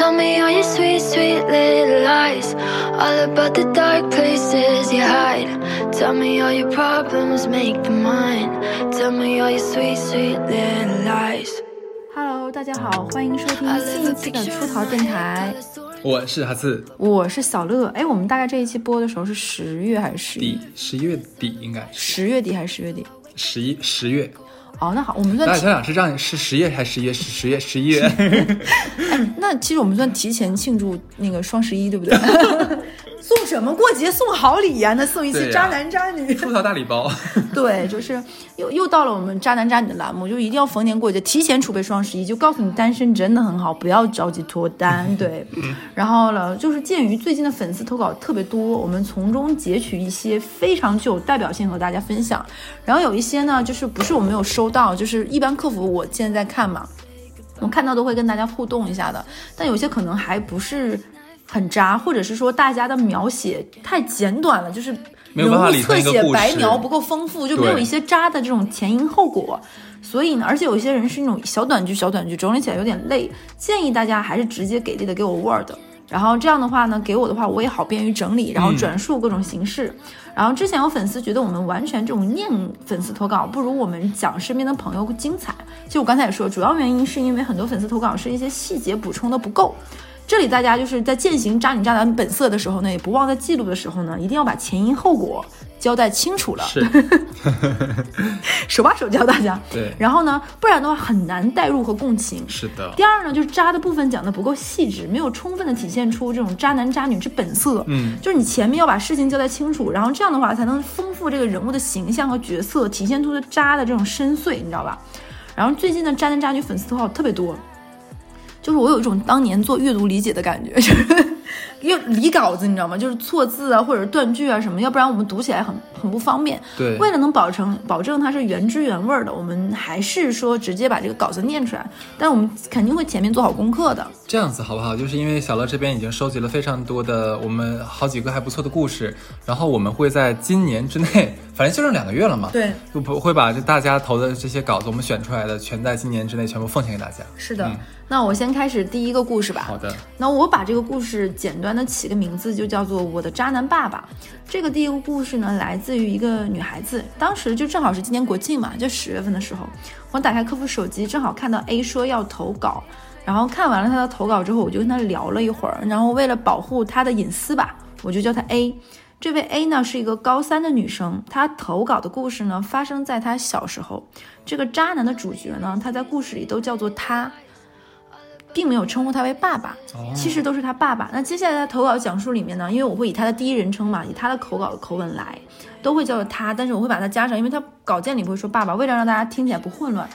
Tell me all your sweet, sweet little lies. All about the dark places you hide. Tell me all your problems, make them mine. Tell me all your sweet, sweet little lies. Hello，大家好，欢迎收听新一期的出逃电台，我是哈次，我是小乐。哎，我们大概这一期播的时候是十月还是十一底？十一月底应该是十月底还是十月底？十一十月。哦，那好，我们算提大家想想是这样，是十月还是十一月？是十月十一月。那其实我们算提前庆祝那个双十一，对不对？送什么过节送好礼呀、那送一些渣男渣女。出逃大礼包，对，就是又又到了我们渣男渣女的栏目，就一定要逢年过节提前储备双十一，就告诉你单身真的很好，不要着急脱单。对，然后呢，就是鉴于最近的粉丝投稿特别多，我们从中截取一些非常具有代表性和大家分享。然后有一些呢，就是不是我没有收到，就是一般客服我现在在看嘛，我看到都会跟大家互动一下的，但有些可能还不是很渣，或者是说大家的描写太简短了，就是没有办法理人物侧写白描不够丰富，就没有一些渣的这种前因后果。所以呢，而且有一些人是那种小短句、小短句，整理起来有点累，建议大家还是直接给力的给我 Word。然后这样的话呢，给我的话我也好便于整理，然后转述各种形式。然后之前有粉丝觉得我们完全这种念粉丝投稿不如我们讲身边的朋友精彩。其实我刚才也说，主要原因是因为很多粉丝投稿是一些细节补充的不够。这里大家就是在践行渣女渣男本色的时候呢，也不忘在记录的时候呢，一定要把前因后果交代清楚了，是 手把手教大家。对，然后呢，不然的话很难代入和共情。是的第，二呢，就是渣的部分讲的不够细致，没有充分的体现出这种渣男渣女之本色。嗯，就是你前面要把事情交代清楚，然后这样的话才能丰富这个人物的形象和角色，体现出的渣的这种深邃，你知道吧？然后最近的渣男渣女粉丝投稿特别多，就是我有一种当年做阅读理解的感觉，就是又理稿子，你知道吗？就是错字啊，或者是断句啊什么，要不然我们读起来很很不方便。对，为了能保证保证它是原汁原味儿的，我们还是说直接把这个稿子念出来，但我们肯定会前面做好功课的。这样子好不好？就是因为小乐这边已经收集了非常多的我们好几个还不错的故事，然后我们会在今年之内，反正就剩两个月了嘛，，对，就不会把这大家投的这些稿子我们选出来的，全在今年之内全部奉献给大家。是的。嗯那我先开始第一个故事吧。好的，那我把这个故事简单的起个名字，就叫做《我的渣男爸爸》。这个第一个故事呢，来自于一个女孩子，当时就正好是今年国庆嘛，就十月份的时候，我打开客服手机，正好看到 A 说要投稿，然后看完了他的投稿之后，我就跟他聊了一会儿，然后为了保护他的隐私吧，我就叫他 A。这位 A 呢是一个高三的女生，她投稿的故事呢发生在她小时候。这个渣男的主角呢，他在故事里都叫做他，并没有称呼他为爸爸。哦其实都是他爸爸。那接下来的投稿讲述里面呢，因为我会以他的第一人称嘛，以他的口稿的口吻来，都会叫做他，但是我会把他加上，因为他稿件里不会说爸爸，为了让大家听起来不混乱，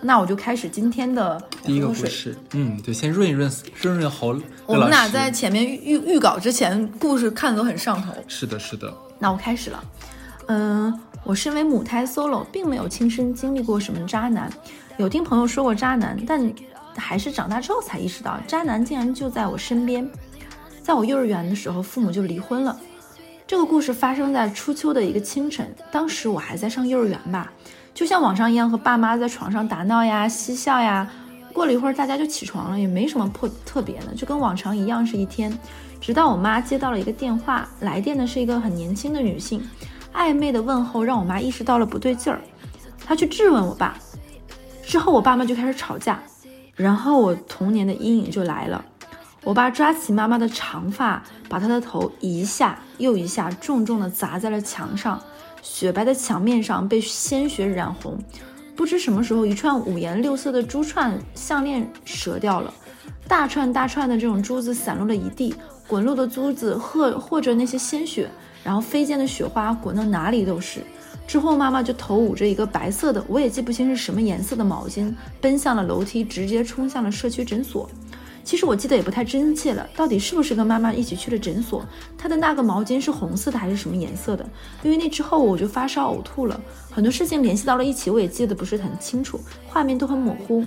那我就开始今天的第一个。故事，嗯，对，先润一润润润喉。我们俩在前面预预预稿之前，故事看得都很上头。是的，是的，那我开始了。嗯，我身为母胎 solo，并没有亲身经历过什么渣男，有听朋友说过渣男，但还是长大之后才意识到，渣男竟然就在我身边。在我幼儿园的时候，父母就离婚了。这个故事发生在初秋的一个清晨，当时我还在上幼儿园吧，就像往常一样和爸妈在床上打闹呀、嬉笑呀。过了一会儿，大家就起床了，也没什么破特别的，就跟往常一样是一天。直到我妈接到了一个电话，来电的是一个很年轻的女性，暧昧的问候让我妈意识到了不对劲儿，她去质问我爸。之后我爸妈就开始吵架，然后我童年的阴影就来了。我爸抓起妈妈的长发，把她的头一下又一下重重地砸在了墙上，雪白的墙面上被鲜血染红。不知什么时候，一串五颜六色的珠串项链折掉了，大串大串的这种珠子散落了一地，滚落的珠子和或者那些鲜血，然后飞溅的雪花滚到哪里都是。之后，妈妈就头捂着一个白色的，我也记不清是什么颜色的毛巾，奔向了楼梯，直接冲向了社区诊所。其实我记得也不太真切了，到底是不是跟妈妈一起去了诊所？她的那个毛巾是红色的还是什么颜色的？因为那之后我就发烧呕吐了，很多事情联系到了一起，我也记得不是很清楚，画面都很模糊。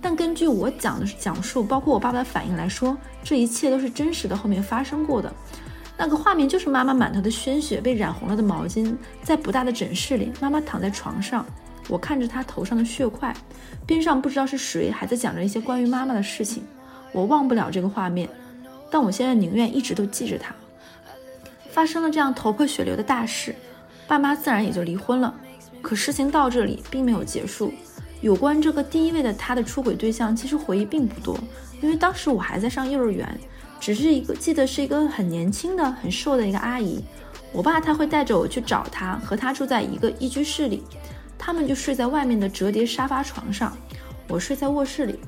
但根据我讲的讲述，包括我爸爸的反应来说，这一切都是真实的，后面发生过的。那个画面就是妈妈满头的鲜血被染红了的毛巾，在不大的诊室里，妈妈躺在床上，我看着她头上的血块，边上不知道是谁还在讲着一些关于妈妈的事情。我忘不了这个画面，但我现在宁愿一直都记着它。发生了这样头破血流的大事，爸妈自然也就离婚了。可事情到这里并没有结束。有关这个第一位的他的出轨对象，其实回忆并不多，因为当时我还在上幼儿园，只是一个记得是一个很年轻的、很瘦的一个阿姨。我爸他会带着我去找她，和她住在一个一居室里，他们就睡在外面的折叠沙发床上，我睡在卧室里。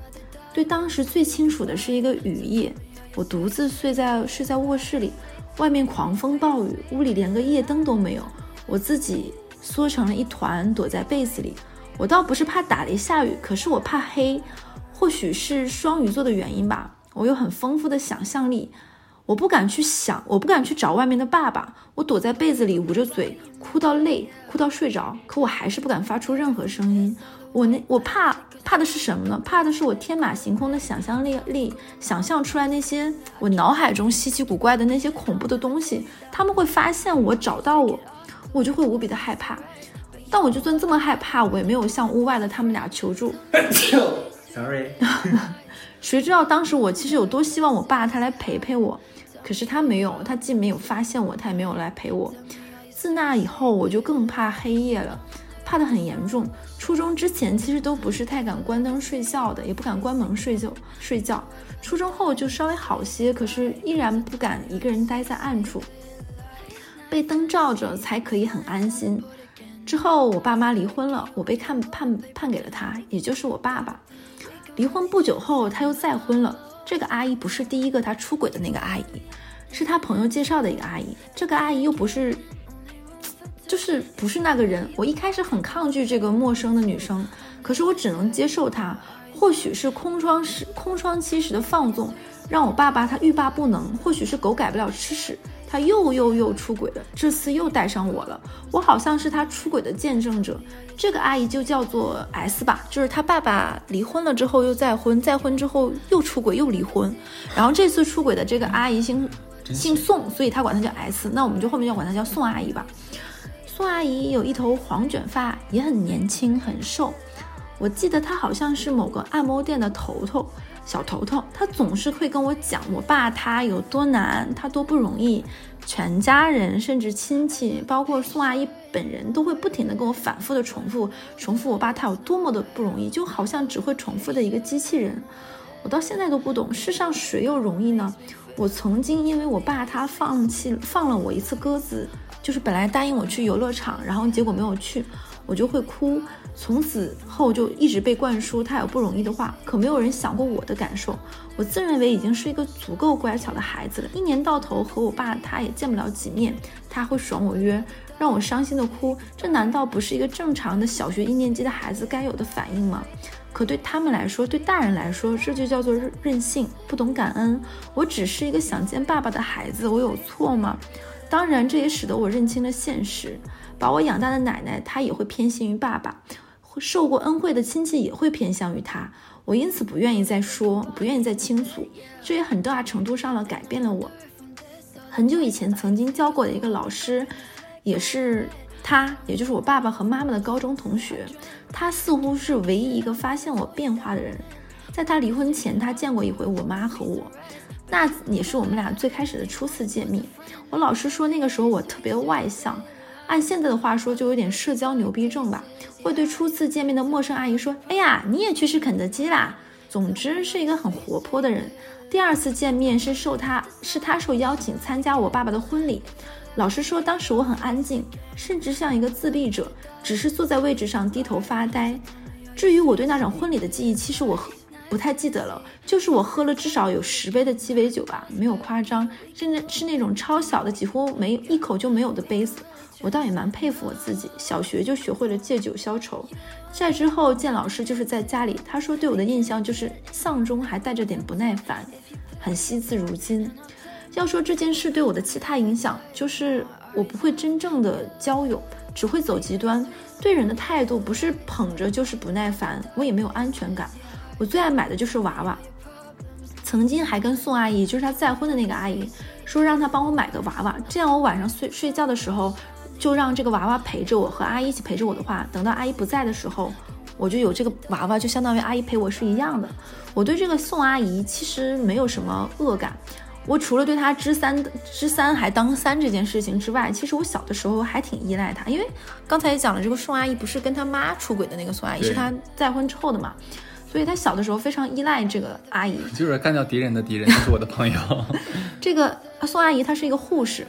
对当时最清楚的是一个雨夜，我独自睡在睡在卧室里。外面狂风暴雨，屋里连个夜灯都没有，我自己缩成了一团，躲在被子里。我倒不是怕打雷下雨，可是我怕黑，或许是双鱼座的原因吧。我有很丰富的想象力，我不敢去想，我不敢去找外面的爸爸。我躲在被子里，捂着嘴，哭到累，哭到睡着，可我还是不敢发出任何声音。我那我怕怕的是什么呢？怕的是我天马行空的想象力力，想象出来那些我脑海中稀奇古怪的那些恐怖的东西，他们会发现我，找到我，我就会无比的害怕。但我就算这么害怕，我也没有向屋外的他们俩求助。Sorry，谁知道当时我其实有多希望我爸他来陪陪我，可是他没有，他既没有发现我，他也没有来陪我。自那以后，我就更怕黑夜了。怕得很严重。初中之前其实都不是太敢关灯睡觉的，也不敢关门睡觉睡觉。初中后就稍微好些，可是依然不敢一个人待在暗处，被灯照着才可以很安心。之后我爸妈离婚了，我被判判判给了他，也就是我爸爸。离婚不久后他又再婚了。这个阿姨不是第一个他出轨的那个阿姨，是他朋友介绍的一个阿姨。这个阿姨又不是。就是不是那个人，我一开始很抗拒这个陌生的女生，可是我只能接受她。或许是空窗时空窗期时的放纵，让我爸爸他欲罢不能；或许是狗改不了吃屎，他又又又出轨了，这次又带上我了。我好像是他出轨的见证者。这个阿姨就叫做 S 吧，就是他爸爸离婚了之后又再婚，再婚之后又出轨又离婚，然后这次出轨的这个阿姨姓姓宋，所以他管她叫 S，那我们就后面就管她叫宋阿姨吧。宋阿姨有一头黄卷发，也很年轻，很瘦。我记得她好像是某个按摩店的头头，小头头。他总是会跟我讲我爸他有多难，他多不容易。全家人甚至亲戚，包括宋阿姨本人，都会不停的跟我反复的重复，重复我爸他有多么的不容易，就好像只会重复的一个机器人。我到现在都不懂，世上谁又容易呢？我曾经因为我爸他放弃放了我一次鸽子。就是本来答应我去游乐场，然后结果没有去，我就会哭。从此后就一直被灌输他有不容易的话，可没有人想过我的感受。我自认为已经是一个足够乖巧的孩子了，一年到头和我爸他也见不了几面，他会爽我约，让我伤心的哭。这难道不是一个正常的小学一年级的孩子该有的反应吗？可对他们来说，对大人来说，这就叫做任性，不懂感恩。我只是一个想见爸爸的孩子，我有错吗？当然，这也使得我认清了现实：把我养大的奶奶，她也会偏心于爸爸；受过恩惠的亲戚也会偏向于他。我因此不愿意再说，不愿意再倾诉。这也很大程度上了改变了我。很久以前曾经教过的一个老师，也是他，也就是我爸爸和妈妈的高中同学。他似乎是唯一一个发现我变化的人。在他离婚前，他见过一回我妈和我。那也是我们俩最开始的初次见面。我老师说那个时候我特别外向，按现在的话说就有点社交牛逼症吧，会对初次见面的陌生阿姨说：“哎呀，你也去吃肯德基啦。”总之是一个很活泼的人。第二次见面是受他是他受邀请参加我爸爸的婚礼。老实说当时我很安静，甚至像一个自闭者，只是坐在位置上低头发呆。至于我对那场婚礼的记忆，其实我。不太记得了，就是我喝了至少有十杯的鸡尾酒吧，没有夸张，甚至是那种超小的，几乎没一口就没有的杯子。我倒也蛮佩服我自己，小学就学会了借酒消愁。在之后见老师就是在家里，他说对我的印象就是丧中还带着点不耐烦，很惜字如金。要说这件事对我的其他影响，就是我不会真正的交友，只会走极端，对人的态度不是捧着就是不耐烦，我也没有安全感。我最爱买的就是娃娃，曾经还跟宋阿姨，就是她再婚的那个阿姨，说让她帮我买个娃娃，这样我晚上睡睡觉的时候，就让这个娃娃陪着我，和阿姨一起陪着我的话，等到阿姨不在的时候，我就有这个娃娃，就相当于阿姨陪我是一样的。我对这个宋阿姨其实没有什么恶感，我除了对她知三知三还当三这件事情之外，其实我小的时候还挺依赖她，因为刚才也讲了，这个宋阿姨不是跟她妈出轨的那个宋阿姨，是她再婚之后的嘛，所以她小的时候非常依赖这个阿姨。就是干掉敌人的敌人就是我的朋友。这个宋阿姨她是一个护士，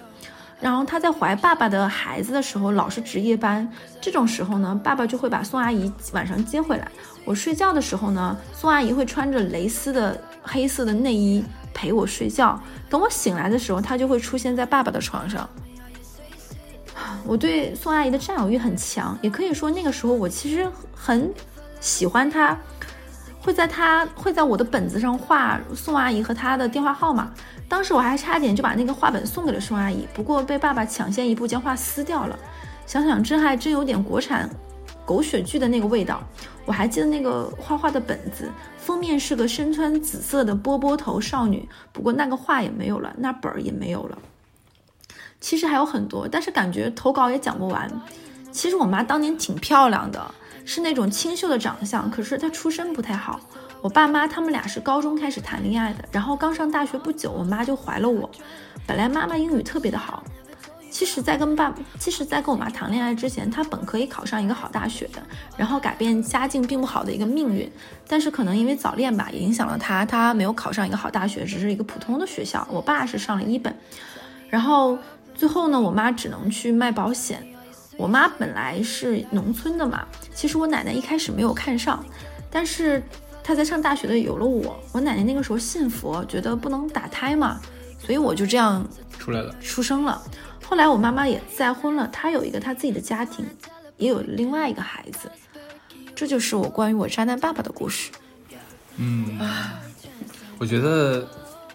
然后她在怀爸爸的孩子的时候老是值夜班，这种时候呢，爸爸就会把宋阿姨晚上接回来。我睡觉的时候呢，宋阿姨会穿着蕾丝的黑色的内衣陪我睡觉。等我醒来的时候，她就会出现在爸爸的床上。我对宋阿姨的占有欲很强，也可以说那个时候我其实很喜欢她，会在她会在我的本子上画宋阿姨和她的电话号码。当时我还差点就把那个画本送给了宋阿姨，不过被爸爸抢先一步将画撕掉了。想想这还真有点国产狗血剧的那个味道。我还记得那个画画的本子，封面是个身穿紫色的波波头少女，不过那个画也没有了，那本儿也没有了。其实还有很多，但是感觉投稿也讲不完。其实我妈当年挺漂亮的，是那种清秀的长相，可是她出身不太好。我爸妈他们俩是高中开始谈恋爱的，然后刚上大学不久，我妈就怀了我。本来妈妈英语特别的好，其实，在跟爸，其实，在跟我妈谈恋爱之前，她本可以考上一个好大学的，然后改变家境并不好的一个命运。但是可能因为早恋吧，也影响了她，她没有考上一个好大学，只是一个普通的学校。我爸是上了一本，然后最后呢，我妈只能去卖保险。我妈本来是农村的嘛，其实我奶奶一开始没有看上，但是她在上大学的有了我，我奶奶那个时候信佛，觉得不能打胎嘛，所以我就这样出来了，出生了。后来我妈妈也再婚了，她有一个她自己的家庭，也有另外一个孩子。这就是我关于我渣男爸爸的故事。嗯，我觉得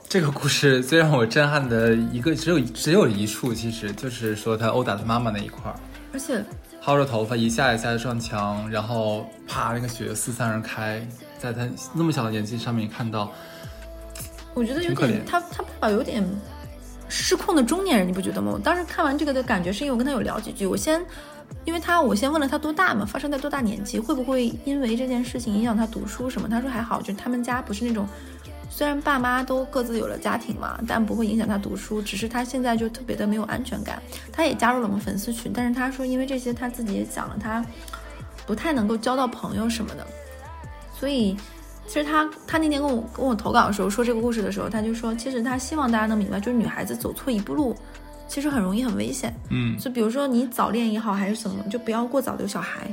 这个故事最让我震撼的一个只有只有一处，其实就是说他殴打他妈妈那一块儿，而且薅着头发一下一下的撞墙，然后啪那个血四散而开，在他那么小的年纪上面看到，我觉得有点，他他爸爸有点失控的中年人，你不觉得吗？我当时看完这个的感觉是因为我跟他有聊几句，我先。因为他，我先问了他多大嘛，发生在多大年纪，会不会因为这件事情影响他读书什么？他说还好，就他们家不是那种，虽然爸妈都各自有了家庭嘛，但不会影响他读书，只是他现在就特别的没有安全感。他也加入了我们粉丝群，但是他说因为这些他自己也讲了，他不太能够交到朋友什么的，所以其实他他那天跟我跟我投稿的时候说这个故事的时候，他就说其实他希望大家能明白，就是女孩子走错一步路。其实很容易很危险，嗯，就比如说你早恋也好还是什么，就不要过早的有小孩，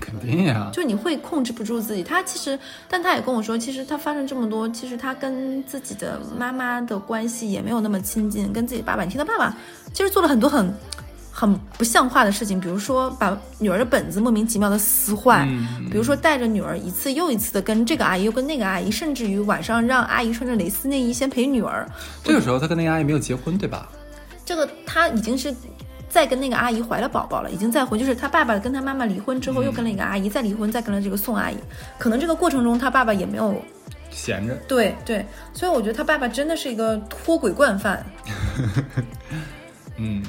肯定呀，就你会控制不住自己。他其实，但他也跟我说，其实他发生这么多，其实他跟自己的妈妈的关系也没有那么亲近，跟自己爸爸，你听他爸爸其实做了很多很很不像话的事情，比如说把女儿的本子莫名其妙的撕坏，嗯比如说带着女儿一次又一次的跟这个阿姨又跟那个阿姨，甚至于晚上让阿姨穿着蕾丝内衣先陪女儿，这个时候他跟那个阿姨没有结婚，对吧？这个他已经是在跟那个阿姨怀了宝宝了，已经再婚，就是他爸爸跟他妈妈离婚之后，又跟了一个阿姨，再离婚，再跟了这个宋阿姨。可能这个过程中，他爸爸也没有 闲着，对对，所以我觉得他爸爸真的是一个脱轨惯犯。嗯，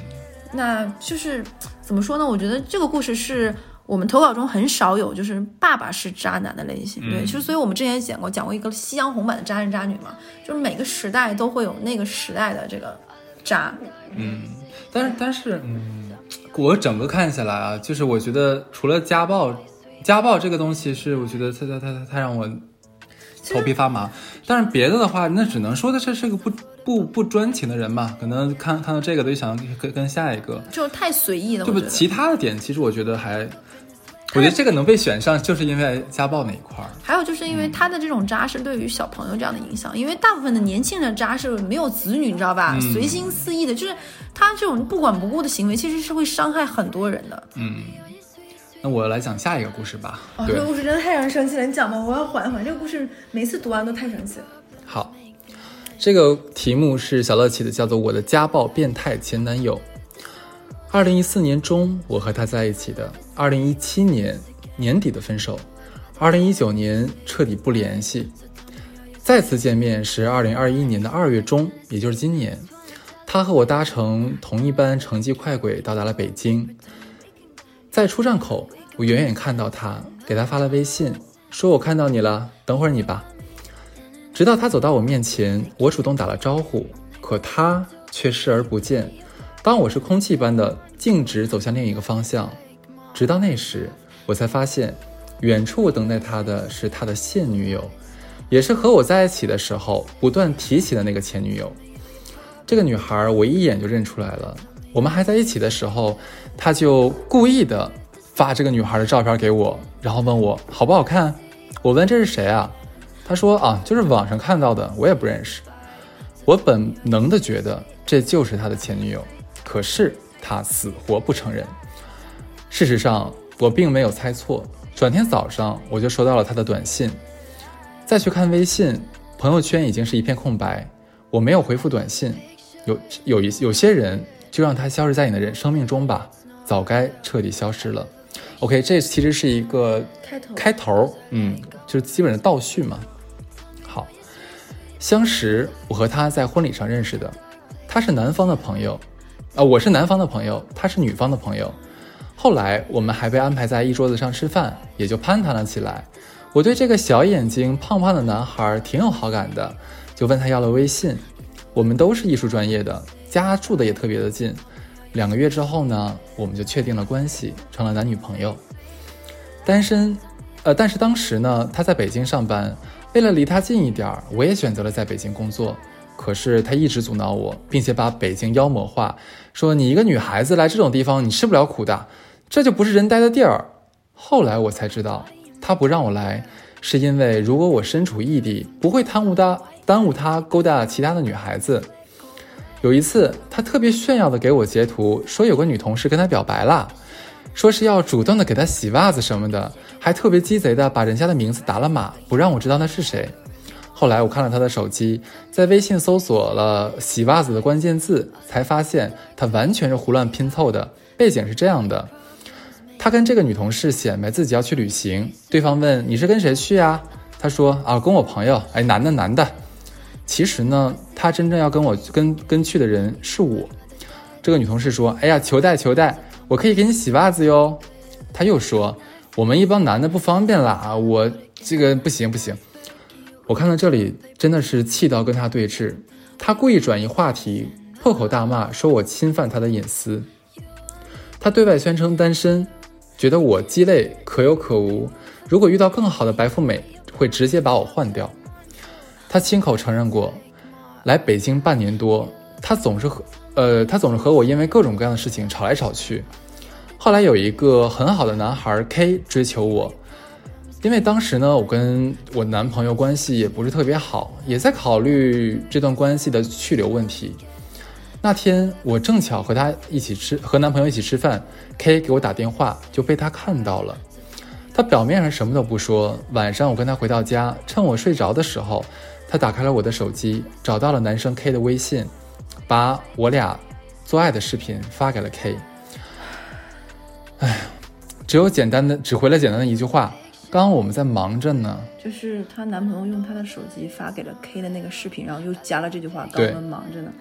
那就是怎么说呢？我觉得这个故事是我们投稿中很少有，就是爸爸是渣男的类型。对，嗯其实所以我们之前也讲过，讲过一个夕阳红版的渣男渣女嘛，就是每个时代都会有那个时代的这个渣。嗯，但是但是，嗯，我整个看下来啊，就是我觉得除了家暴，家暴这个东西是我觉得它它它它让我头皮发麻，但是别的的话，那只能说的这是个不不不专情的人吧，可能看看到这个都想跟跟下一个，就太随意了，对不？其他的点其实我觉得还，我觉得这个能被选上，就是因为家暴那一块儿。还有就是因为他的这种渣是对于小朋友这样的影响，因为大部分的年轻人渣是没有子女，你知道吧？嗯随心肆意的，就是他这种不管不顾的行为，其实是会伤害很多人的。嗯，那我来讲下一个故事吧。哦，这个，故事真的太让人生气了，你讲吧，我要缓一缓。这个故事每次读完都太生气了。好，这个题目是小乐起的，叫做《我的家暴变态前男友》。二零一四年中，我和他在一起的；二零一七年年底的分手；二零一九年彻底不联系。再次见面是二零二一年的二月中，也就是今年。他和我搭乘同一班城际快轨到达了北京。在出站口，我远远看到他给他发了微信，说我看到你了，等会儿你吧。直到他走到我面前，我主动打了招呼，可他却视而不见，当我是空气般的径直走向另一个方向。直到那时，我才发现，远处等待他的是他的现女友，也是和我在一起的时候不断提起的那个前女友。这个女孩我一眼就认出来了。我们还在一起的时候，他就故意的发这个女孩的照片给我，然后问我好不好看。我问这是谁啊？他说啊，就是网上看到的，我也不认识。我本能的觉得这就是他的前女友，可是他死活不承认。事实上，我并没有猜错。转天早上，我就收到了他的短信，再去看微信，朋友圈已经是一片空白。我没有回复短信。有有一有些人，就让它消失在你的人生命中吧，早该彻底消失了。OK，这其实是一个开头，开头，嗯，就是基本的倒叙嘛。好，相识，我和他在婚礼上认识的，他是男方的朋友，啊，我是男方的朋友，他是女方的朋友。后来我们还被安排在一桌子上吃饭，也就攀谈了起来。我对这个小眼睛、胖胖的男孩挺有好感的，就问他要了微信。我们都是艺术专业的，家住的也特别的近。两个月之后呢，我们就确定了关系，成了男女朋友。单身，呃，但是当时呢，他在北京上班，为了离他近一点，我也选择了在北京工作。可是他一直阻挠我，并且把北京妖魔化，说你一个女孩子来这种地方，你吃不了苦的，这就不是人待的地儿。后来我才知道，他不让我来，是因为如果我身处异地，不会耽误他。耽误他勾搭其他的女孩子。有一次，他特别炫耀的给我截图，说有个女同事跟他表白了，说是要主动的给他洗袜子什么的，还特别鸡贼的把人家的名字打了码，不让我知道那是谁。后来我看了他的手机，在微信搜索了洗袜子的关键字，才发现他完全是胡乱拼凑的。背景是这样的：他跟这个女同事显摆自己要去旅行，对方问你是跟谁去啊？他说啊，跟我朋友。哎，男的，男的。其实呢，他真正要跟我跟跟去的人是我。这个女同事说：“哎呀，求带求带，我可以给你洗袜子哟。”他又说：“我们一帮男的不方便啦，我这个不行不行。”我看到这里真的是气到跟他对峙。他故意转移话题，破口大骂，说我侵犯他的隐私。他对外宣称单身，觉得我鸡肋可有可无。如果遇到更好的白富美，会直接把我换掉。他亲口承认过，来北京半年多，他总是和呃，他总是和我因为各种各样的事情吵来吵去。后来有一个很好的男孩 K 追求我，因为当时呢，我跟我男朋友关系也不是特别好，也在考虑这段关系的去留问题。那天我正巧和他一起吃，和男朋友一起吃饭，K 给我打电话，就被他看到了。他表面上什么都不说，晚上我跟他回到家，趁我睡着的时候。他打开了我的手机，找到了男生 K 的微信，把我俩做爱的视频发给了 K。哎，只有简单的只回了简单的一句话：“刚刚我们在忙着呢。”就是她男朋友用她的手机发给了 K 的那个视频，然后又加了这句话：“刚刚们忙着呢。”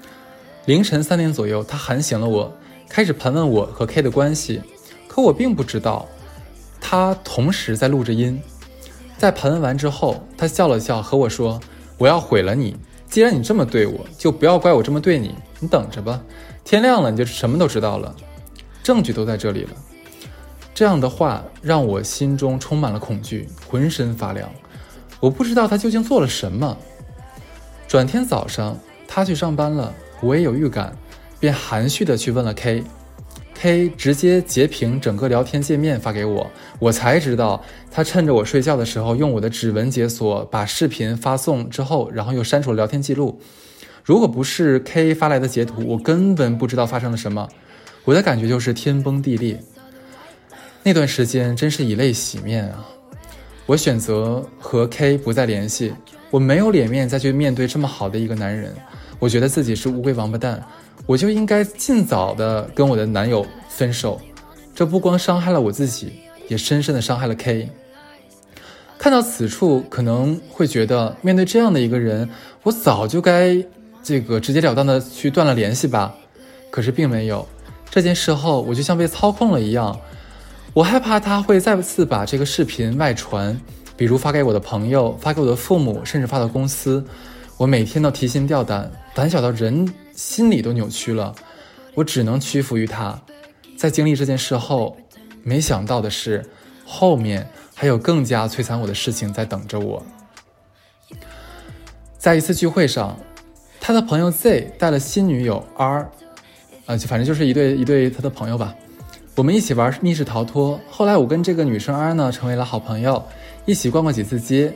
凌晨三点左右，他喊醒了我，开始盘问我和 K 的关系，可我并不知道，他同时在录着音。在盘问完之后，他笑了笑，和我说。我要毁了你！既然你这么对我，就不要怪我这么对你。你等着吧，天亮了你就什么都知道了。证据都在这里了。这样的话让我心中充满了恐惧，浑身发凉。我不知道他究竟做了什么。转天早上，他去上班了，我也有预感，便含蓄的去问了 K。K 直接截屏整个聊天界面发给我，我才知道他趁着我睡觉的时候用我的指纹解锁，把视频发送之后，然后又删除了聊天记录。如果不是 K 发来的截图，我根本不知道发生了什么。我的感觉就是天崩地裂。那段时间真是以泪洗面啊！我选择和 K 不再联系，我没有脸面再去面对这么好的一个男人。我觉得自己是乌龟王八蛋。我就应该尽早的跟我的男友分手，这不光伤害了我自己，也深深的伤害了 K。看到此处，可能会觉得面对这样的一个人，我早就该这个直截了当的去断了联系吧。可是并没有，这件事后，我就像被操控了一样，我害怕他会再次把这个视频外传，比如发给我的朋友、发给我的父母，甚至发到公司。我每天都提心吊胆，胆小到人心里都扭曲了。我只能屈服于他。在经历这件事后，没想到的是，后面还有更加摧残我的事情在等着我。在一次聚会上，他的朋友 Z 带了新女友 R，啊，就反正就是一对一对他的朋友吧。我们一起玩密室逃脱。后来我跟这个女生 R 呢成为了好朋友，一起逛过几次街。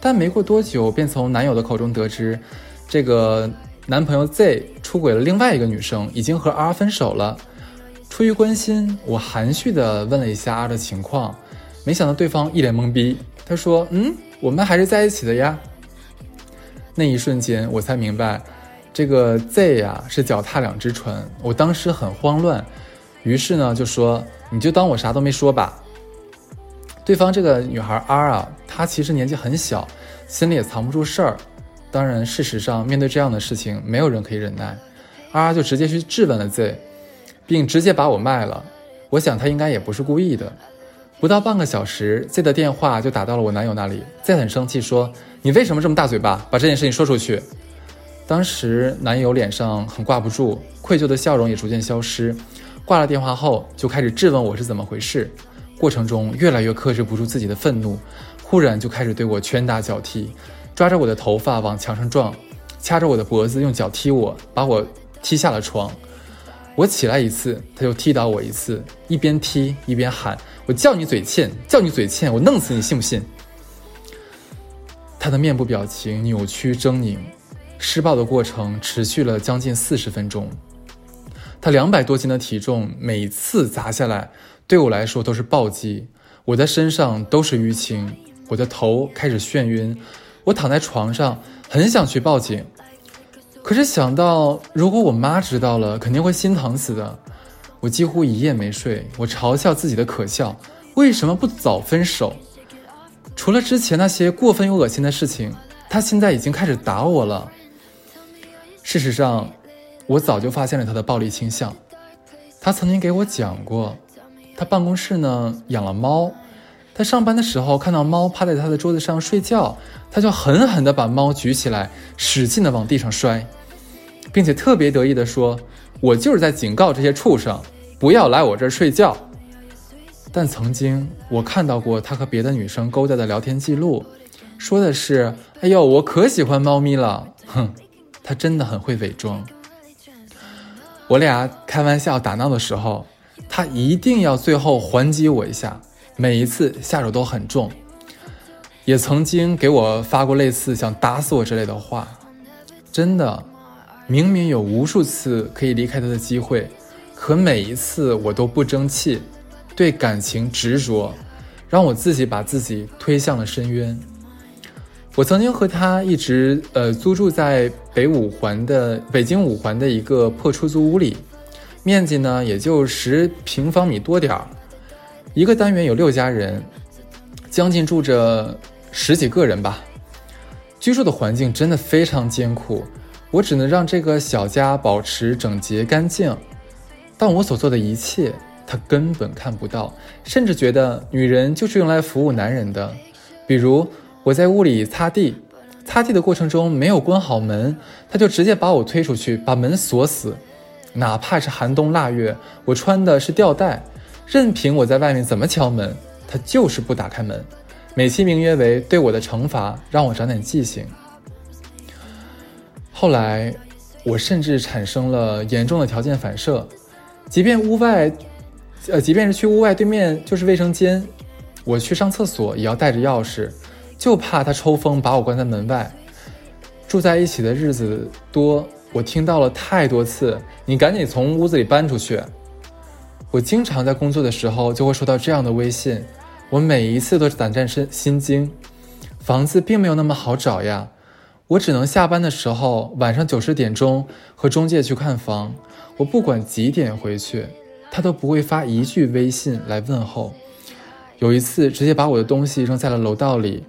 但没过多久，便从男友的口中得知，这个男朋友 Z 出轨了另外一个女生，已经和 R 分手了。出于关心，我含蓄的问了一下 R 的情况，没想到对方一脸懵逼。他说：“嗯，我们还是在一起的呀。”那一瞬间，我才明白，这个 Z 呀是脚踏两只船。我当时很慌乱，于是呢就说：“你就当我啥都没说吧。”对方这个女孩 R 啊，她其实年纪很小，心里也藏不住事儿。当然，事实上面对这样的事情，没有人可以忍耐。R 就直接去质问了 Z，并直接把我卖了。我想他应该也不是故意的。不到半个小时，Z 的电话就打到了我男友那里。Z 很生气，说：“你为什么这么大嘴巴，把这件事情说出去？”当时男友脸上很挂不住，愧疚的笑容也逐渐消失。挂了电话后，就开始质问我是怎么回事。过程中越来越克制不住自己的愤怒，忽然就开始对我拳打脚踢，抓着我的头发往墙上撞，掐着我的脖子用脚踢我，把我踢下了床。我起来一次，他就踢倒我一次，一边踢一边喊：“我叫你嘴欠，叫你嘴欠，我弄死你，信不信？”他的面部表情扭曲狰狞，施暴的过程持续了将近四十分钟。他两百多斤的体重，每次砸下来。对我来说都是暴击，我的身上都是淤青，我的头开始眩晕，我躺在床上很想去报警，可是想到如果我妈知道了，肯定会心疼死的，我几乎一夜没睡，我嘲笑自己的可笑，为什么不早分手？除了之前那些过分又恶心的事情，他现在已经开始打我了。事实上，我早就发现了他的暴力倾向，他曾经给我讲过。他办公室呢养了猫，在上班的时候看到猫趴在他的桌子上睡觉，他就狠狠地把猫举起来，使劲地往地上摔，并且特别得意地说：“我就是在警告这些畜生，不要来我这儿睡觉。”但曾经我看到过他和别的女生勾搭的聊天记录，说的是：“哎呦，我可喜欢猫咪了。” 哼，他真的很会伪装。我俩开玩笑打闹的时候。他一定要最后还击我一下，每一次下手都很重，也曾经给我发过类似想打死我之类的话。真的，明明有无数次可以离开他的机会，可每一次我都不争气，对感情执着，让我自己把自己推向了深渊。我曾经和他一直呃租住在北五环的北京五环的一个破出租屋里。面积呢，也就十平方米多点儿，一个单元有六家人，将近住着十几个人吧。居住的环境真的非常艰苦，我只能让这个小家保持整洁干净，但我所做的一切，他根本看不到，甚至觉得女人就是用来服务男人的。比如我在屋里擦地，擦地的过程中没有关好门，他就直接把我推出去，把门锁死。哪怕是寒冬腊月，我穿的是吊带，任凭我在外面怎么敲门，他就是不打开门，美其名曰为对我的惩罚，让我长点记性。后来，我甚至产生了严重的条件反射，即便屋外，呃，即便是去屋外对面就是卫生间，我去上厕所也要带着钥匙，就怕他抽风把我关在门外。住在一起的日子多。我听到了太多次，你赶紧从屋子里搬出去。我经常在工作的时候就会收到这样的微信，我每一次都是胆战心心惊。房子并没有那么好找呀，我只能下班的时候晚上九十点钟和中介去看房。我不管几点回去，他都不会发一句微信来问候。有一次直接把我的东西扔在了楼道里。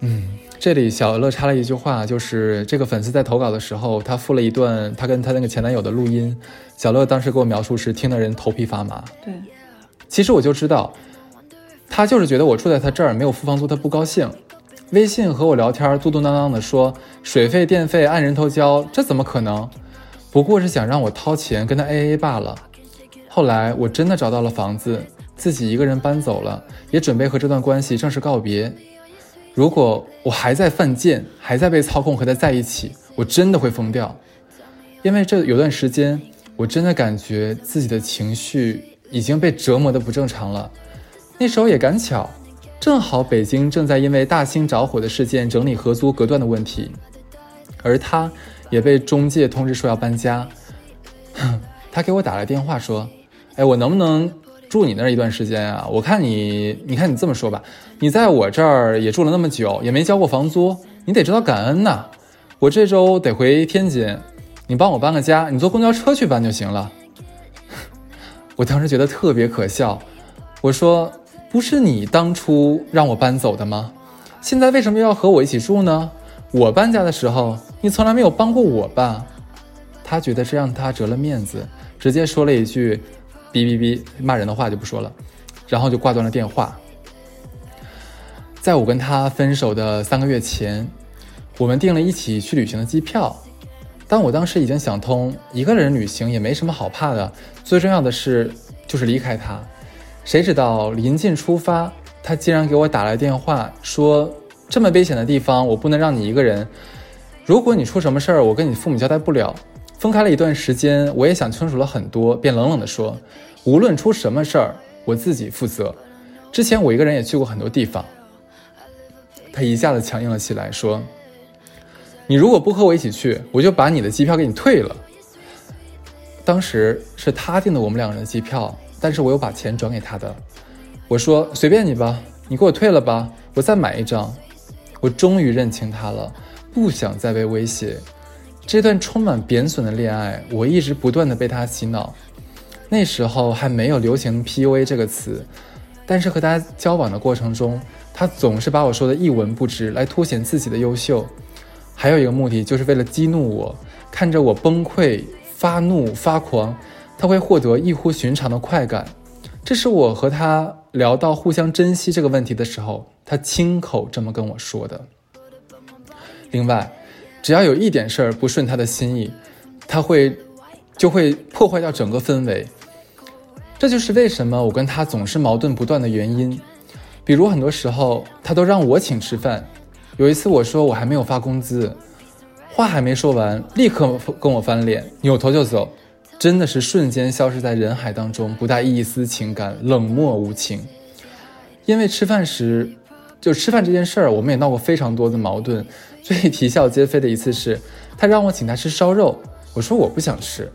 嗯。这里小乐插了一句话，就是这个粉丝在投稿的时候，他附了一段他跟他那个前男友的录音。小乐当时给我描述时，听的人头皮发麻。对，其实我就知道，他就是觉得我住在他这儿没有付房租，他不高兴。微信和我聊天，嘟嘟囔囔的说水费电费按人头交，这怎么可能？不过是想让我掏钱跟他 A A 罢了。后来我真的找到了房子，自己一个人搬走了，也准备和这段关系正式告别。如果我还在犯贱，还在被操控和他在一起，我真的会疯掉。因为这有段时间，我真的感觉自己的情绪已经被折磨的不正常了。那时候也赶巧，正好北京正在因为大兴着火的事件整理合租隔断的问题，而他也被中介通知说要搬家。他给我打了电话说：“哎，我能不能住你那儿一段时间啊？我看你，你看你这么说吧，你在我这儿也住了那么久，也没交过房租，你得知道感恩呐。我这周得回天津。”你帮我搬个家，你坐公交车去搬就行了。我当时觉得特别可笑，我说：“不是你当初让我搬走的吗？现在为什么要和我一起住呢？我搬家的时候，你从来没有帮过我吧？”他觉得这让他折了面子，直接说了一句“哔哔哔”骂人的话就不说了，然后就挂断了电话。在我跟他分手的三个月前，我们订了一起去旅行的机票。但我当时已经想通，一个人旅行也没什么好怕的，最重要的是就是离开他。谁知道临近出发，他竟然给我打来电话，说这么危险的地方，我不能让你一个人。如果你出什么事儿，我跟你父母交代不了。分开了一段时间，我也想清楚了很多，便冷冷地说，无论出什么事儿，我自己负责。之前我一个人也去过很多地方。他一下子强硬了起来，说。你如果不和我一起去，我就把你的机票给你退了。当时是他订的我们两个人的机票，但是我又把钱转给他的。我说随便你吧，你给我退了吧，我再买一张。我终于认清他了，不想再被威胁。这段充满贬损的恋爱，我一直不断的被他洗脑。那时候还没有流行 PUA 这个词，但是和他交往的过程中，他总是把我说的一文不值，来凸显自己的优秀。还有一个目的，就是为了激怒我，看着我崩溃、发怒、发狂，他会获得异乎寻常的快感。这是我和他聊到互相珍惜这个问题的时候，他亲口这么跟我说的。另外，只要有一点事儿不顺他的心意，他会就会破坏掉整个氛围。这就是为什么我跟他总是矛盾不断的原因。比如很多时候，他都让我请吃饭。有一次我说我还没有发工资，话还没说完，立刻跟我翻脸，扭头就走，真的是瞬间消失在人海当中，不带一丝情感，冷漠无情。因为吃饭时，就吃饭这件事儿，我们也闹过非常多的矛盾。最啼笑皆非的一次是，他让我请他吃烧肉，我说我不想吃，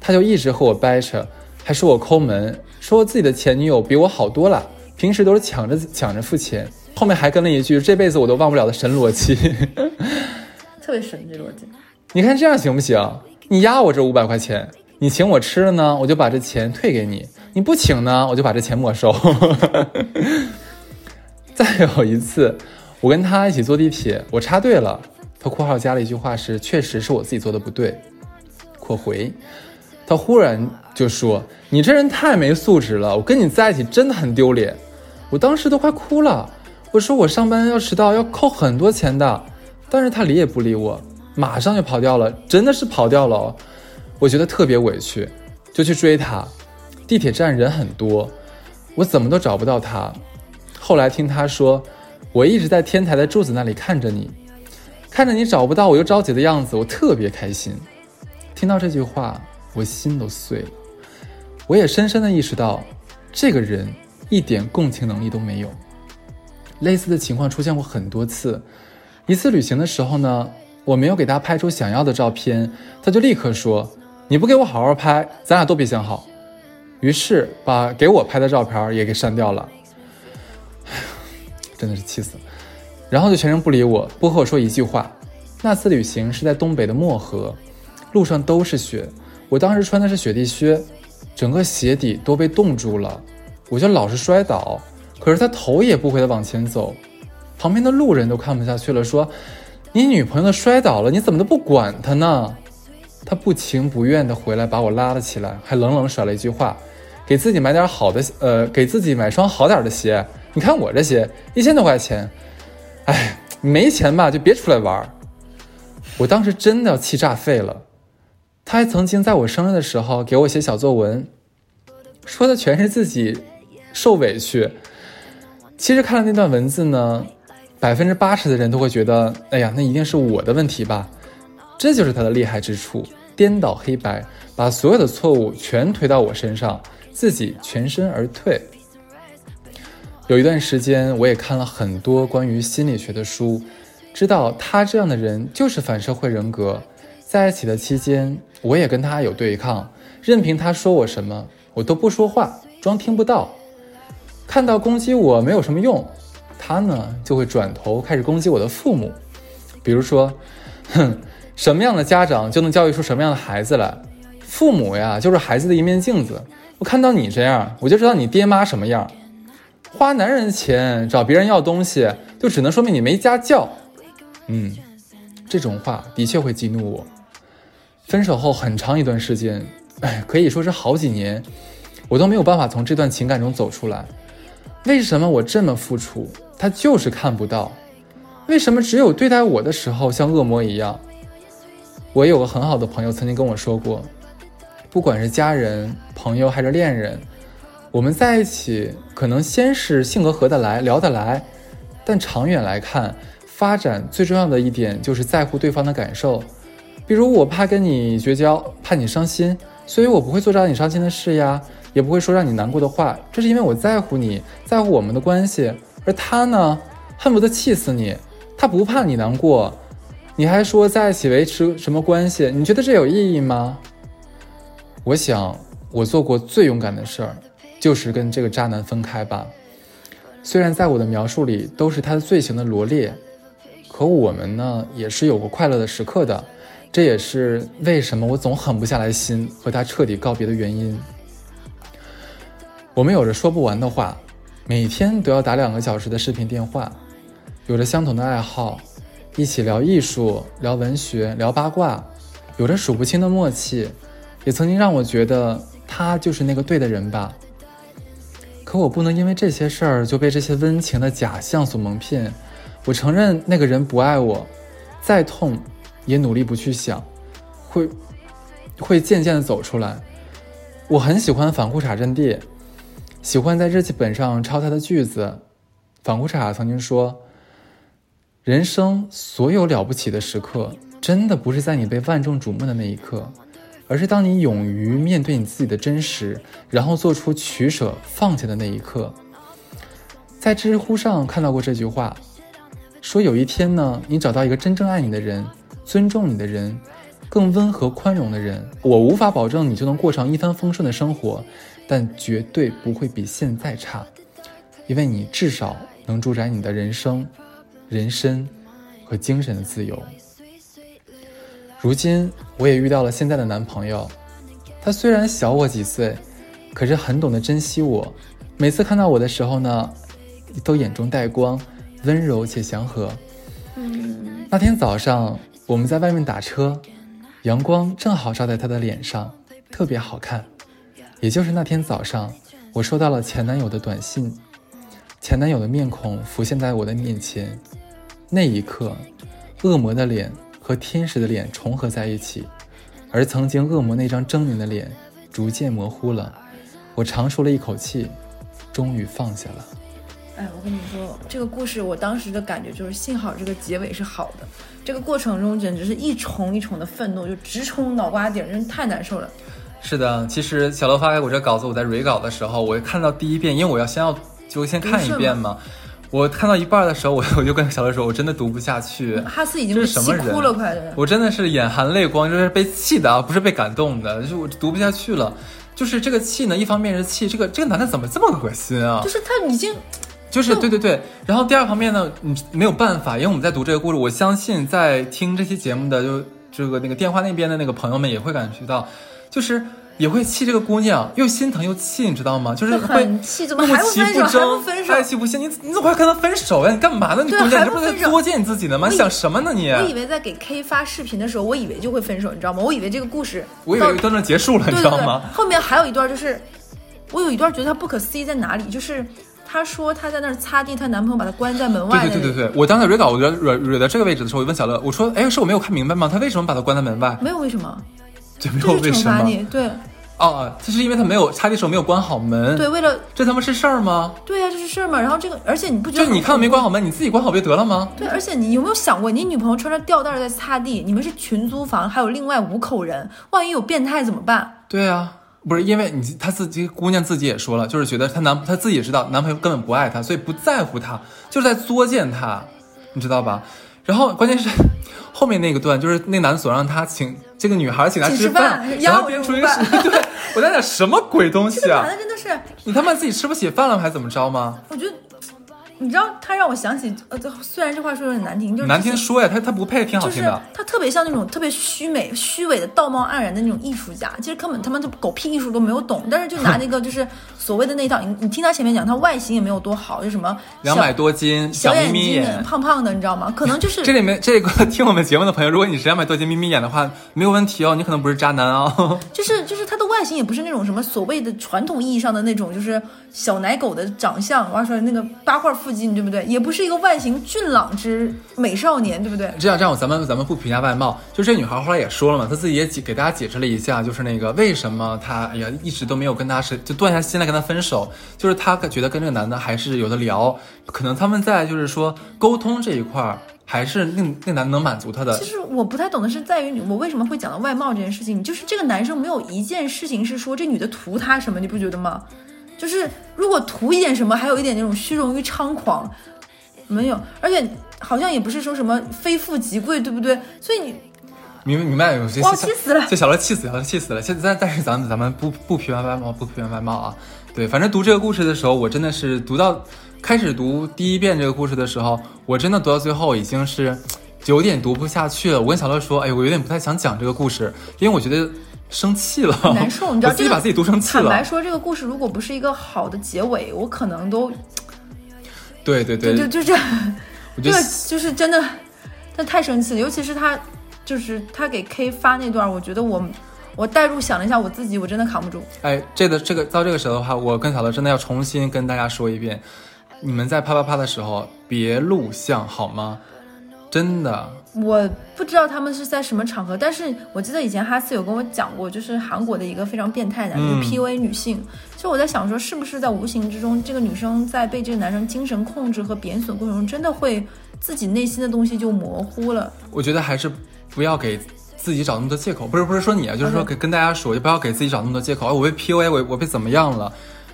他就一直和我掰扯，还说我抠门，说我自己的前女友比我好多了，平时都是抢着抢着付钱。后面还跟了一句：“这辈子我都忘不了的神逻辑，特别神这逻辑。你看这样行不行？你压我这五百块钱，你请我吃了呢，我就把这钱退给你；你不请呢，我就把这钱没收。再有一次，我跟他一起坐地铁，我插队了，他括号加了一句话是：确实是我自己做的不对。括回，他忽然就说：你这人太没素质了，我跟你在一起真的很丢脸。我当时都快哭了。我说我上班要迟到要扣很多钱的，但是他理也不理我，马上就跑掉了，真的是跑掉了，我觉得特别委屈，就去追他。地铁站人很多，我怎么都找不到他。后来听他说，我一直在天台的柱子那里看着你，看着你找不到我又着急的样子，我特别开心。听到这句话，我心都碎了。我也深深的意识到，这个人一点共情能力都没有。类似的情况出现过很多次。一次旅行的时候呢，我没有给他拍出想要的照片，他就立刻说：“你不给我好好拍，咱俩都别想好。”于是把给我拍的照片也给删掉了。真的是气死了。然后就全程不理我，不和我说一句话。那次旅行是在东北的漠河，路上都是雪，我当时穿的是雪地靴，整个鞋底都被冻住了，我就老是摔倒。可是他头也不回的往前走，旁边的路人都看不下去了，说：“你女朋友都摔倒了，你怎么都不管她呢？”他不情不愿的回来把我拉了起来，还冷冷甩了一句话：“给自己买点好的，呃，给自己买双好点的鞋。你看我这鞋一千多块钱，哎，没钱吧就别出来玩。我当时真的要气炸肺了。他还曾经在我生日的时候给我写小作文，说的全是自己受委屈。其实看了那段文字呢，百分之八十的人都会觉得，哎呀，那一定是我的问题吧。这就是他的厉害之处，颠倒黑白，把所有的错误全推到我身上，自己全身而退。有一段时间，我也看了很多关于心理学的书，知道他这样的人就是反社会人格。在一起的期间，我也跟他有对抗，任凭他说我什么，我都不说话，装听不到。看到攻击我没有什么用，他呢就会转头开始攻击我的父母，比如说，哼。什么样的家长就能教育出什么样的孩子来？父母呀，就是孩子的一面镜子。我看到你这样，我就知道你爹妈什么样。花男人的钱找别人要东西，就只能说明你没家教。嗯，这种话的确会激怒我。分手后很长一段时间，哎，可以说是好几年，我都没有办法从这段情感中走出来。为什么我这么付出，他就是看不到？为什么只有对待我的时候像恶魔一样？我有个很好的朋友曾经跟我说过，不管是家人、朋友还是恋人，我们在一起可能先是性格合得来、聊得来，但长远来看，发展最重要的一点就是在乎对方的感受。比如我怕跟你绝交，怕你伤心，所以我不会做让你伤心的事呀，也不会说让你难过的话，这是因为我在乎你，在乎我们的关系。而他呢，恨不得气死你，他不怕你难过。你还说在一起维持什么关系？你觉得这有意义吗？我想，我做过最勇敢的事儿，就是跟这个渣男分开吧。虽然在我的描述里都是他的罪行的罗列，可我们呢也是有过快乐的时刻的。这也是为什么我总狠不下来心和他彻底告别的原因。我们有着说不完的话，每天都要打两个小时的视频电话，有着相同的爱好。一起聊艺术，聊文学，聊八卦，有着数不清的默契，也曾经让我觉得他就是那个对的人吧。可我不能因为这些事儿就被这些温情的假象所蒙骗。我承认那个人不爱我，再痛也努力不去想，会会渐渐的走出来。我很喜欢反裤衩阵地，喜欢在日记本上抄他的句子。反裤衩曾经说。人生所有了不起的时刻，真的不是在你被万众瞩目的那一刻，而是当你勇于面对你自己的真实，然后做出取舍、放下的那一刻。在知乎上看到过这句话，说有一天呢，你找到一个真正爱你的人、尊重你的人、更温和宽容的人，我无法保证你就能过上一帆风顺的生活，但绝对不会比现在差，因为你至少能主宰你的人生。人身和精神的自由。如今我也遇到了现在的男朋友，他虽然小我几岁，可是很懂得珍惜我。每次看到我的时候呢，都眼中带光，温柔且祥和。那天早上我们在外面打车，阳光正好照在他的脸上，特别好看。也就是那天早上，我收到了前男友的短信。前男友的面孔浮现在我的面前，那一刻，恶魔的脸和天使的脸重合在一起，而曾经恶魔那张狰狞的脸逐渐模糊了。我长舒了一口气，终于放下了。哎，我跟你说，这个故事我当时的感觉就是，幸好这个结尾是好的。这个过程中简直是一重一重的愤怒，就直冲脑瓜顶，真是太难受了。是的，其实小乐发给我这稿子，我在 re 稿的时候，我看到第一遍，因为我要先要。就先看一遍嘛。我看到一半的时候，我 我就跟小乐说，我真的读不下去。哈斯已经气哭了，快！我真的是眼含泪光，就是被气的啊，不是被感动的，就是我读不下去了。就是这个气呢，一方面是气这个这个男的怎么这么恶心啊？就是他已经，就是对对对。然后第二方面呢，你没有办法，因为我们在读这个故事，我相信在听这期节目的就这个那个电话那边的那个朋友们也会感觉到，就是。也会气这个姑娘，又心疼又气，你知道吗？就是会气，怎么还不分手？还不分手？爱气不心，你你怎么会跟他分手呀？你干嘛呢？你姑娘，你不是在作践你自己呢吗？你想什么呢你？我以为在给 K 发视频的时候，我以为就会分手，你知道吗？我以为这个故事，我以为到那结束了，你知道吗？后面还有一段就是，我有一段觉得他不可思议在哪里，就是她说她在那儿擦地，她男朋友把她关在门外对对对对对，我当时蕊稿我惹惹惹到这个位置的时候，我就问小乐，我说，哎，是我没有看明白吗？他为什么把他关在门外？没有为什么，就没有就是为什么？惩罚你，对哦，这是因为他没有擦地时候没有关好门。对，，为了这他妈是事儿吗？对呀、这是事儿嘛。然后这个，而且你不觉得就你看到没关好？门，你自己关好不就得了吗？对，而且你有没有想过，你女朋友穿着吊带在擦地，你们是群租房，还有另外五口人，万一有变态怎么办？对啊，不是因为你她自己姑娘自己也说了，就是觉得她男她自己也知道男朋友根本不爱她，所以不在乎她，就是在作践她，你知道吧？然后关键是后面那个段，就是那男总让她请这个女孩请她吃饭然压我后编出一个这午是，对我在想什么鬼东西啊男？的真的是，你他妈自己吃不起饭了还怎么着吗？我觉得，你知道，他让我想起，呃，这虽然这话说有点难听，就是难听说呀，他他不配，挺好就是听的。他特别像那种特别虚美、虚伪的、道貌岸然的那种艺术家，其实根本他妈就狗屁艺术都没有懂，但是就拿那个就是所谓的那一套，你你听他前面讲，他外形也没有多好，就什么小两百多斤，小眯眼睛、眼。胖胖的，你知道吗？可能就是这里面这个听我们节目的朋友，如果你是两百多斤眯眯眼的话，没有问题哦，你可能不是渣男哦。就是就是他的外形也不是那种什么所谓的传统意义上的那种就是小奶狗的长相，完说那个八块腹肌，对不对？也不是一个外形俊朗之美少年，对不对？这样这样，咱们咱们不评价外貌，就这女孩后来也说了嘛，她自己也解给大家解释了一下，就是那个为什么她哎呀一直都没有跟他是就断下心来跟他分手，就是她觉得跟这个男的还是有的聊，可能他们在就是说沟通这一块儿还是那那男的能满足他的其。实我不太懂的是在于我为什么会讲到外貌这件事情，就是这个男生没有一件事情是说这女的图他什么，你不觉得吗？就是如果图一点什么，还有一点那种虚荣与猖狂，没有，而且好像也不是说什么非富即贵，对不对？所以你明明白有些哇气死了这小乐气死了，气死了。现在但是咱们咱们不不批判外貌，不批判外貌啊。对，反正读这个故事的时候，我真的是读到开始读第一遍这个故事的时候，我真的读到最后已经是有点读不下去了。我跟小乐说，哎，我有点不太想讲这个故事，因为我觉得生气了，很难受，你知道 自己把自己读生气了。坦白说，这个故事如果不是一个好的结尾，我可能都对对对，就就就这，这个我觉得就是真的，他太生气了。尤其是他，就是他给 K 发那段，我觉得我我代入想了一下我自己，我真的扛不住。哎，这个这个到这个时候的话，我跟小乐真的要重新跟大家说一遍，你们在啪啪啪的时候别录像好吗？真的，我不知道他们是在什么场合，但是我记得以前哈斯有跟我讲过，就是韩国的一个非常变态的男，嗯就 PUA 女性。其实我在想说，是不是在无形之中，这个女生在被这个男生精神控制和贬损过程中，真的会自己内心的东西就模糊了？我觉得还是不要给自己找那么多借口，不是不是说你啊，就是说给跟大家说，就不要给自己找那么多借口。哎，我被 PUA，我我被怎么样了？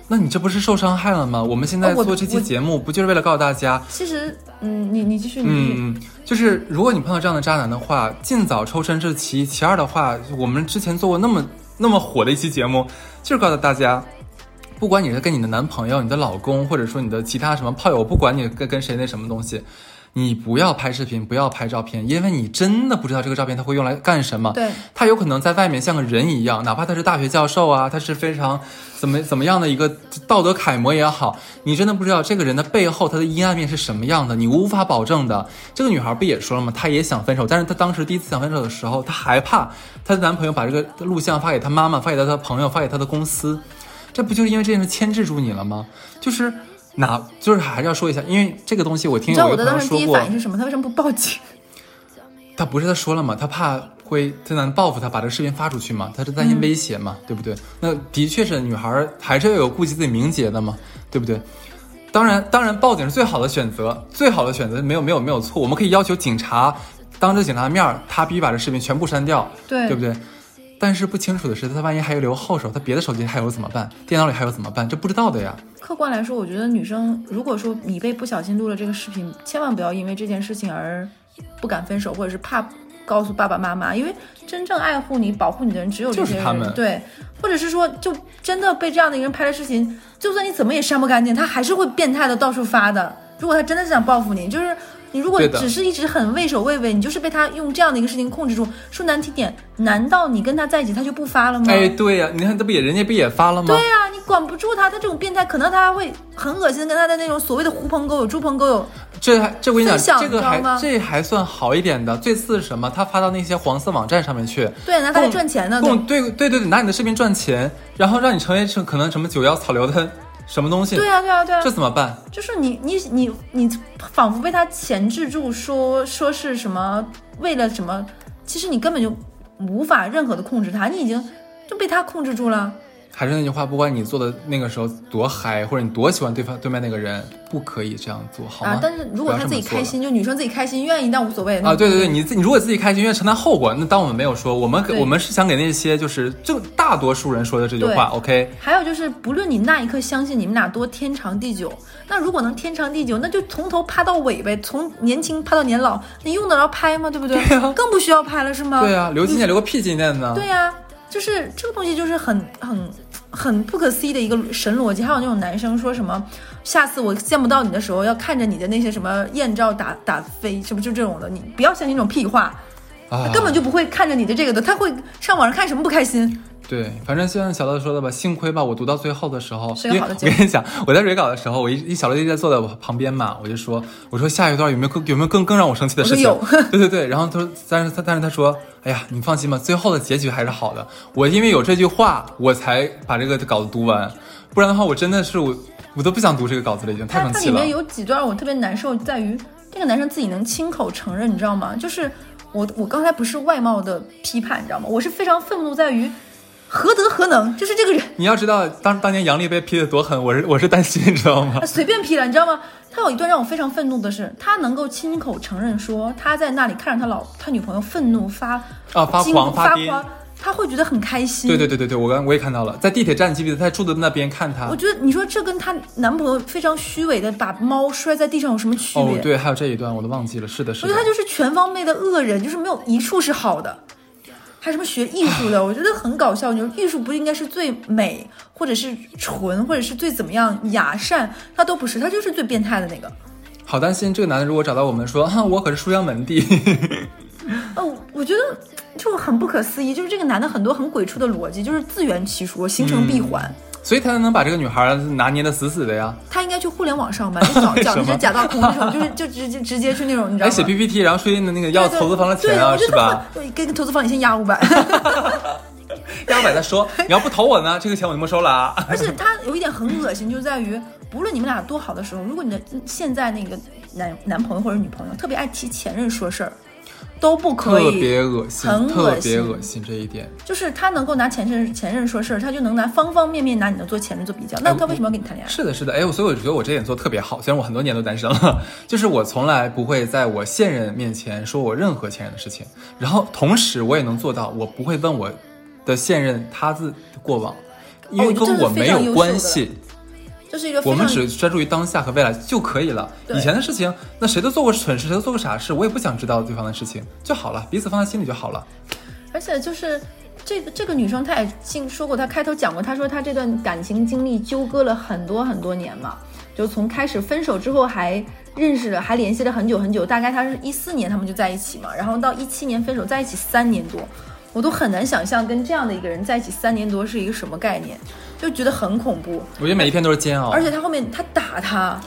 那你这不是受伤害了吗？我们现在做这期节目，不就是为了告诉大家，其实，嗯，你你继续，你继续。嗯，就是如果你碰到这样的渣男的话，尽早抽身这是其一，其二的话，我们之前做过那么那么火的一期节目，就是告诉大家。不管你是跟你的男朋友、你的老公，或者说你的其他什么炮友，我不管你跟跟谁那什么东西，你不要拍视频，不要拍照片，因为你真的不知道这个照片它会用来干什么。对，他有可能在外面像个人一样，哪怕他是大学教授啊，他是非常怎么怎么样的一个道德楷模也好，你真的不知道这个人的背后他的阴暗面是什么样的，你无法保证的。这个女孩不也说了吗？她也想分手，但是她当时第一次想分手的时候，她害怕她的男朋友把这个录像发给她妈妈，发给她的朋友，发给她的公司，这不就是因为这件事牵制住你了吗？就是。哪就是还是要说一下，因为这个东西我听你知道有的当时第一朋友说过，反应是什么？他为什么不报警？他不是他说了吗？他怕会他能报复他，把这个视频发出去嘛？他是担心威胁嘛？对不对？那的确是女孩还是要有顾及自己名节的嘛？对不对？当然，当然报警是最好的选择，最好的选择没有没有没有错。我们可以要求警察当着警察的面儿，他必须把这视频全部删掉，对对不对？但是不清楚的是，他万一还有留后手，他别的手机还有怎么办？电脑里还有怎么办？这不知道的呀。客观来说，我觉得女生如果说你被不小心录了这个视频，千万不要因为这件事情而不敢分手，或者是怕告诉爸爸妈妈，因为真正爱护你、保护你的人只有这些人。就是他们对，或者是说，就真的被这样的一个人拍了视频，就算你怎么也删不干净，他还是会变态的到处发的。如果他真的是想报复你，就是。你如果只是一直很畏首畏尾，你就是被他用这样的一个事情控制住。说难听点，难道你跟他在一起他就不发了吗？哎，对呀、你看这不也人家不也发了吗？对呀、你管不住他，他这种变态，可能他还会很恶心的跟他的那种所谓的狐朋狗友、猪朋狗友这还这我跟你讲，这个还这还算好一点的。最次是什么？他发到那些黄色网站上面去，对，拿他来赚钱呢。对对对对，拿你的视频赚钱，然后让你成为成可能什么九幺草榴的什么东西，对啊，对啊，对啊，这怎么办？就是你你你你仿佛被他钳制住说，说是什么为了什么，其实你根本就无法任何的控制他，你已经就被他控制住了。还是那句话，不管你做的那个时候多嗨，或者你多喜欢对方对面那个人，不可以这样做，好吗？啊！但是如果他自己开心，就女生自己开心，愿意那无所谓啊。对对对，你自你如果自己开心，愿意承担后果，那当我们没有说，我们对我们是想给那些就是就大多数人说的这句话，OK？还有就是，不论你那一刻相信你们俩多天长地久，那如果能天长地久，那就从头拍到尾呗，从年轻拍到年老，你用得着拍吗？对不对？对啊更不需要拍了，是吗？对啊，留纪念留个屁纪念呢？对呀、就是这个东西就是很很很不可思议的一个神逻辑。还有那种男生说什么，下次我见不到你的时候，要看着你的那些什么艳照打打飞，什么就这种的，你不要相信那种屁话，他，根本就不会看着你的这个的，他会上网上看什么不开心。对，反正就像小乐说的吧，幸亏吧，我读到最后的时候，是个好的结果我跟你讲，我在蕊稿的时候，我一一小乐一直在坐在我旁边嘛，我就说，我说下一段有没有更有没有更更让我生气的事情？对对对，然后他说，但是他但是他说，哎呀，你放心吧，最后的结局还是好的。我因为有这句话，我才把这个稿子读完，不然的话，我真的是我我都不想读这个稿子了，已经太生气了他他里面。有几段我特别难受，在于这个男生自己能亲口承认，你知道吗？就是我我刚才不是外貌的批判，你知道吗？我是非常愤怒在于何德何能，就是这个人。你要知道，当当年杨笠被批的多狠，我是我是担心，你知道吗他？随便批了，你知道吗？他有一段让我非常愤怒的是，他能够亲口承认说他在那里看着他老他女朋友愤怒发啊发惊狂发癫他会觉得很开心。对对对对对，我刚我也看到了，在地铁站，你记不记得他住的那边看他？我觉得你说这跟她男朋友非常虚伪的把猫摔在地上有什么区别？哦，对，还有这一段我都忘记了。是的，是的我觉得。他就是全方位的恶人，就是没有一处是好的。还什么学艺术的，我觉得很搞笑。你说艺术不应该是最美，或者是纯，或者是最怎么样雅善，他都不是，他就是最变态的那个。好担心这个男的如果找到我们说，啊，我可是书香门第，哦，我觉得就很不可思议，就是这个男的很多很鬼畜的逻辑，就是自圆其说，形成闭环。所以他才能把这个女孩拿捏的死死的呀。他应该去互联网上班，就 讲讲那些假大空那种，就是 就直接直接去那种，你知道哎，吗？写 PPT，然后说那个要投资方的钱对啊，是吧？很？跟跟投资方你先压五百。要不然再说，你要不投我呢，这个钱我就没收了啊。而且他有一点很恶心，就在于不论你们俩多好的时候，如果你的现在那个男男朋友或者女朋友特别爱提前任说事儿，都不可以。特别恶心，很特别恶心这一点。就是他能够拿前任前任说事儿，他就能拿方方面面拿你的做前任做比较。那他为什么要跟你谈恋爱？是的，是的，哎，我所以我觉得我这点做特别好，虽然我很多年都单身了，就是我从来不会在我现任面前说我任何前任的事情，然后同时我也能做到，我不会问我的现任他自过往，因为跟我没有关系。这是一个我们只专注于当下和未来就可以了。以前的事情，那谁都做过蠢事，谁都做过傻事，我也不想知道对方的事情就好了，彼此放在心里就好了。而且就是这个这个女生，她也经说过，她开头讲过，她说她这段感情经历纠葛了很多很多年嘛，就从开始分手之后还认识了，还联系了很久很久，大概她是一四年他们就在一起嘛，然后到一七年分手，在一起三年多。我都很难想象跟这样的一个人在一起三年多是一个什么概念，就觉得很恐怖。我觉得每一篇都是煎熬。而且他后面他打他，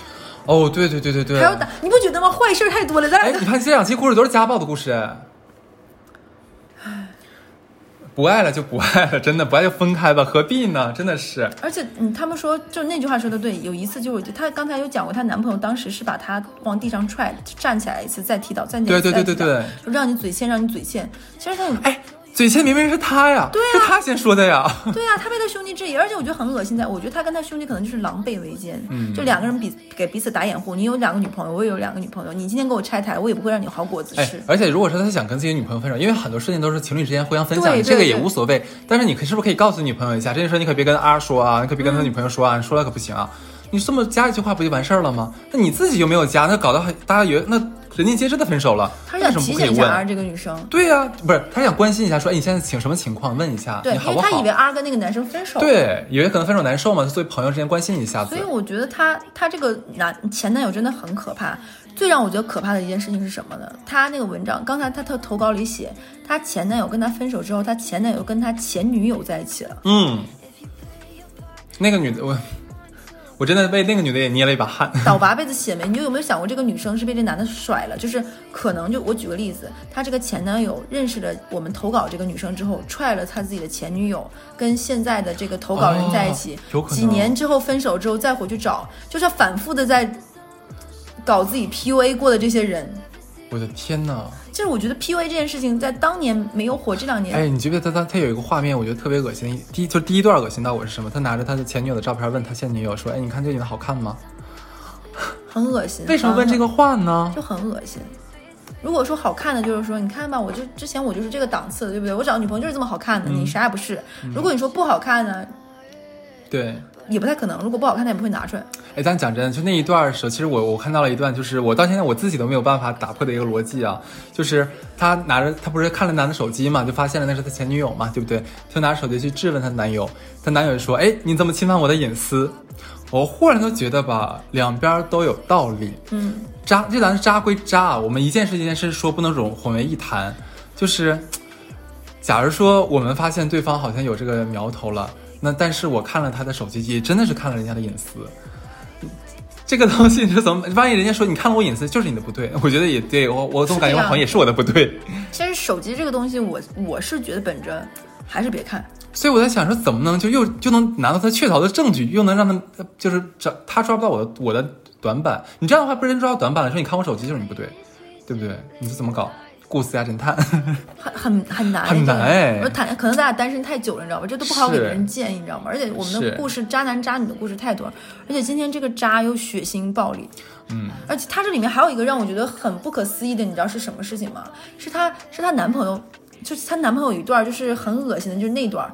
哦，对对对对对，还要打，你不觉得吗？坏事太多了，咱哎，俩你看这两期故事都是家暴的故事。不爱了就不爱了，真的不爱就分开吧，何必呢？真的是。而且，嗯，他们说，就那句话说的对，有一次就是她刚才有讲过，她男朋友当时是把她往地上踹，站起来一次，再踢倒，再对对对对对，就让你嘴欠，让你嘴欠。其实他有，哎，嘴欠明明是他呀，对是他先说的呀。对啊，他被他兄弟质疑，而且我觉得很恶心在，我觉得他跟他兄弟可能就是狼狈为奸，嗯就两个人彼给彼此打掩护。你有两个女朋友，我也有两个女朋友，你今天给我拆台，我也不会让你有好果子哎吃。，而且如果说他想跟自己女朋友分手，因为很多事情都是情侣之间互相分享，这个也无所谓。但是你可是不是可以告诉女朋友一下，这件事你可别跟阿说啊，你可别跟他女朋友说啊，你说了可不行啊。你这么加一句话不就完事儿了吗？那你自己又没有加，那搞得还大家以为那人尽皆知的分手了，他是想为什么不可以提醒一下 R 问？这个女生，对呀、不是他想关心一下，说哎你现在请什么情况，问一下对，你好不好因为他以为？R 跟那个男生分手，对，以为可能分手难受嘛，就作为朋友之间关心一下子所以。我觉得他他这个男前男友真的很可怕。最让我觉得可怕的一件事情是什么呢？他那个文章，刚才他他投稿里写，他前男友跟他分手之后，他前男友跟他前女友在一起了。嗯，那个女的我。我真的为那个女的也捏了一把汗。倒八辈子血霉，你就有没有想过这个女生是被这男的甩了？就是可能就我举个例子，她这个前男友认识了我们投稿这个女生之后，踹了他自己的前女友，跟现在的这个投稿人在一起，几年之后分手之后再回去找，就是反复的在搞自己 PUA 过的这些人。我的天呐！就是我觉得 PUA 这件事情在当年没有火，这两年、哎，你记不记得他他他有一个画面，我觉得特别恶心。第一就第一段恶心到我是什么？他拿着他的前女友的照片问他现女友说：“哎，你看这女的好看吗 很恶心。？”为什么问这个话呢？就很恶心。如果说好看的，就是说，你看吧，我就之前我就是这个档次的，对不对？我找女朋友就是这么好看的，你啥也不是。如果你说不好看呢，对，也不太可能。如果不好看，他也不会拿出来。哎，但讲真的，就那一段的时候，其实我我看到了一段，就是我到现在我自己都没有办法打破的一个逻辑啊，就是他拿着他不是看了男的手机嘛，就发现了那是他前女友嘛，对不对？就拿着手机去质问她男友，她男友就说：“哎，你怎么侵犯我的隐私？”我忽然都觉得吧，两边都有道理。嗯，渣，这咱渣归渣啊，我们一件事一件事说，不能融混为一谈。就是，假如说我们发现对方好像有这个苗头了，那但是我看了他的手机，也真的是看了人家的隐私。这个东西是怎么？万一人家说你看了我隐私，就是你的不对，我觉得也对我，我总感觉好像也是我的不对。其实手机这个东西我，我是觉得本着还是别看。所以我在想说，怎么能就又就能拿到他确凿的证据，又能让他就是找他抓不到我的我的短板？你这样的话，不是人抓到短板了，说你看我手机就是你不对，对不对？你是怎么搞？雇私家侦探？很很很难，很难哎我谈可能咱俩单身太久了，你知道吧？这都不好给别人建议，你知道吗？而且我们的故事，渣男渣女的故事太多了，而且今天这个渣又血腥暴力，嗯，而且他这里面还有一个让我觉得很不可思议的，你知道是什么事情吗？是她是她男朋友，就是她男朋友有一段就是很恶心的，就是那段，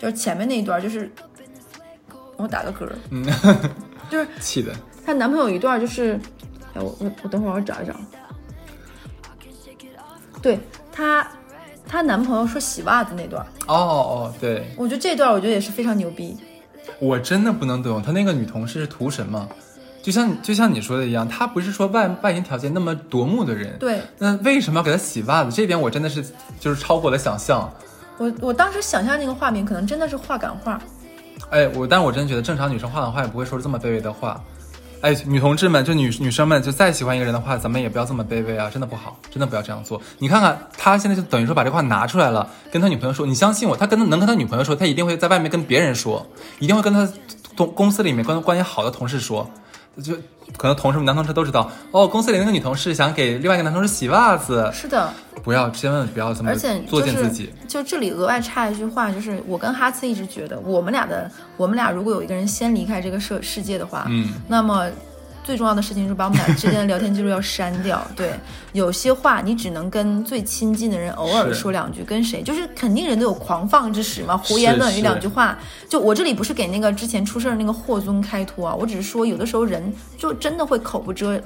就是前面那一段，就是我打个嗝，嗯，就是气的。她男朋友有一段就是，哎，我我我等会儿我找一找，对她她男朋友说洗袜子那段，哦哦，对，我觉得这段我觉得也是非常牛逼，我真的不能懂，他那个女同事是图什么？就像就像你说的一样，她不是说外外形条件那么夺目的人，对那为什么要给她洗袜子？这点我真的是就是超过我的想象。我我当时想象那个画面，可能真的是画感画，哎，我但是我真的觉得正常女生画的画也不会说出这么卑微的话。哎，女同志们，就女女生们，就再喜欢一个人的话，咱们也不要这么卑微啊，真的不好，真的不要这样做。你看看他现在就等于说把这话拿出来了，跟他女朋友说，你相信我，他跟能跟他女朋友说，他一定会在外面跟别人说，一定会跟他同公司里面关关系好的同事说，就可能同事们男同事都知道，哦，公司里那个女同事想给另外一个男同事洗袜子，是的，不要千万不要这么而且作践自己。就这里额外插一句话，就是我跟哈次一直觉得，我们俩的我们俩如果有一个人先离开这个世世界的话，嗯，那么最重要的事情是把我们俩之间的聊天记录要删掉。对，有些话你只能跟最亲近的人偶尔说两句，跟谁就是肯定人都有狂放之时嘛，胡言乱语两句话。就我这里不是给那个之前出事儿那个霍尊开脱啊，我只是说有的时候人就真的会口不遮。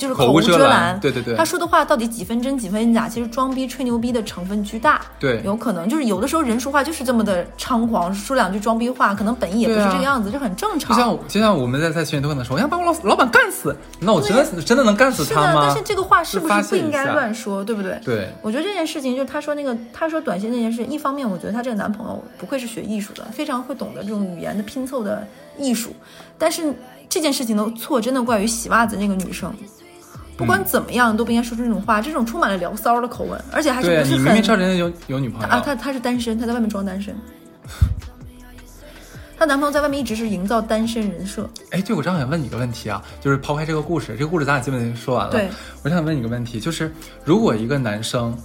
就是口无遮拦拦，对对对他说的话到底几分真几分假？其实装逼吹牛逼的成分巨大，对有可能就是有的时候人说话就是这么的猖狂，说两句装逼话，可能本意也不是这个样子，这很正常就。像就像我们在在群里都可能说，我想把我老老板干死，那我真的真的能干死是的，他吗？但是这个话是不是不应该乱说，对不对？对，我觉得这件事情就是他说那个，他说短信那件事，一方面我觉得他这个男朋友不愧是学艺术的，非常会懂得这种语言的拼凑的艺术，但是这件事情的错真的怪于洗袜子那个女生。不管怎么样，都不应该说出这种话，这种充满了聊骚的口吻，而且还是不是很你明明知道人家有有女朋友啊，他他是单身，他在外面装单身。她男朋友在外面一直是营造单身人设，哎，对，我正好想问你一个问题啊，就是抛开这个故事，这个故事咱俩基本说完了。对，我想问你一个问题，就是如果一个男生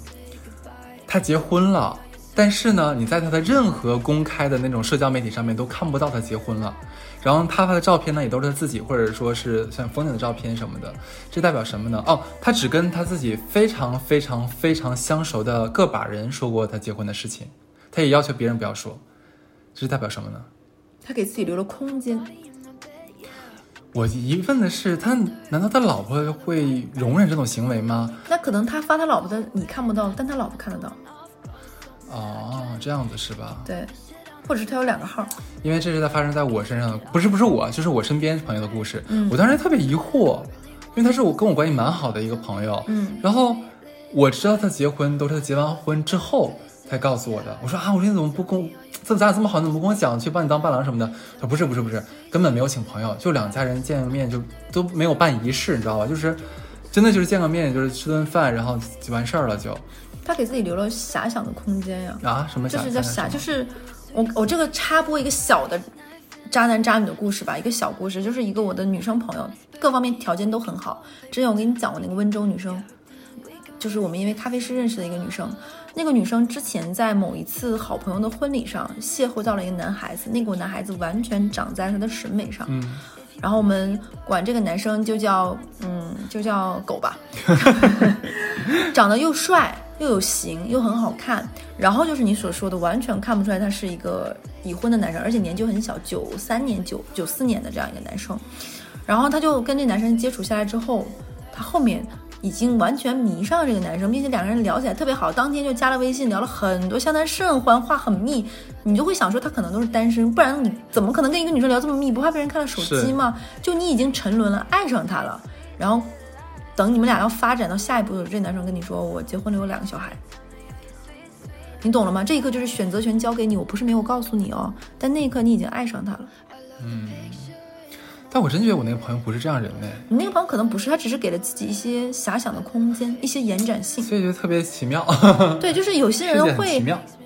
他结婚了，但是呢，你在他的任何公开的那种社交媒体上面都看不到他结婚了，然后他发的照片呢也都是他自己，或者说是像风景的照片什么的，这代表什么呢？哦，他只跟他自己非常非常非常相熟的个把人说过他结婚的事情，他也要求别人不要说，这是代表什么呢？他给自己留了空间。我疑问的是，他难道他老婆会容忍这种行为吗？那可能他发他老婆的你看不到，但他老婆看得到，哦，这样子是吧？对，或者是他有两个号，因为这是在发生在我身上的，不是不是我，就是我身边朋友的故事。嗯我当时特别疑惑，因为他是我跟我关系蛮好的一个朋友，嗯，然后我知道他结婚都是他结完婚之后才告诉我的。我说啊，我说你怎么不跟我这咱俩这么好，你怎么不跟我讲，去帮你当伴郎什么的？他说不是不是不是，根本没有请朋友，就两家人见个面就都没有办仪式，你知道吧？就是真的就是见个面，就是吃顿饭，然后就完事儿了就。他给自己留了遐想的空间呀。啊，什么就想？是叫遐，想就是我我这个插播一个小的渣男渣女的故事吧，一个小故事，就是一个我的女生朋友，各方面条件都很好。之前我跟你讲过那个温州女生，就是我们因为咖啡师认识的一个女生。那个女生之前在某一次好朋友的婚礼上邂逅到了一个男孩子，那个男孩子完全长在她的审美上。嗯，然后我们管这个男生就叫嗯，就叫狗吧，长得又帅又有型又很好看，然后就是你所说的，完全看不出来他是一个已婚的男生，而且年纪很小，九三年九九四年的这样一个男生。然后他就跟这男生接触下来之后，他后面已经完全迷上了这个男生，并且两个人聊起来特别好，当天就加了微信，聊了很多，相谈甚欢，话很密。你就会想说他可能都是单身，不然你怎么可能跟一个女生聊这么密？不怕被人看到手机吗？就你已经沉沦了，爱上他了，然后等你们俩要发展到下一步的时候，这男生跟你说我结婚了，有两个小孩。你懂了吗？这一刻就是选择权交给你，我不是没有告诉你哦，但那一刻你已经爱上他了。但我真觉得我那个朋友不是这样人类，你那个朋友可能不是，他只是给了自己一些遐想的空间，一些延展性。所以觉得特别奇妙。对，就是有些人会。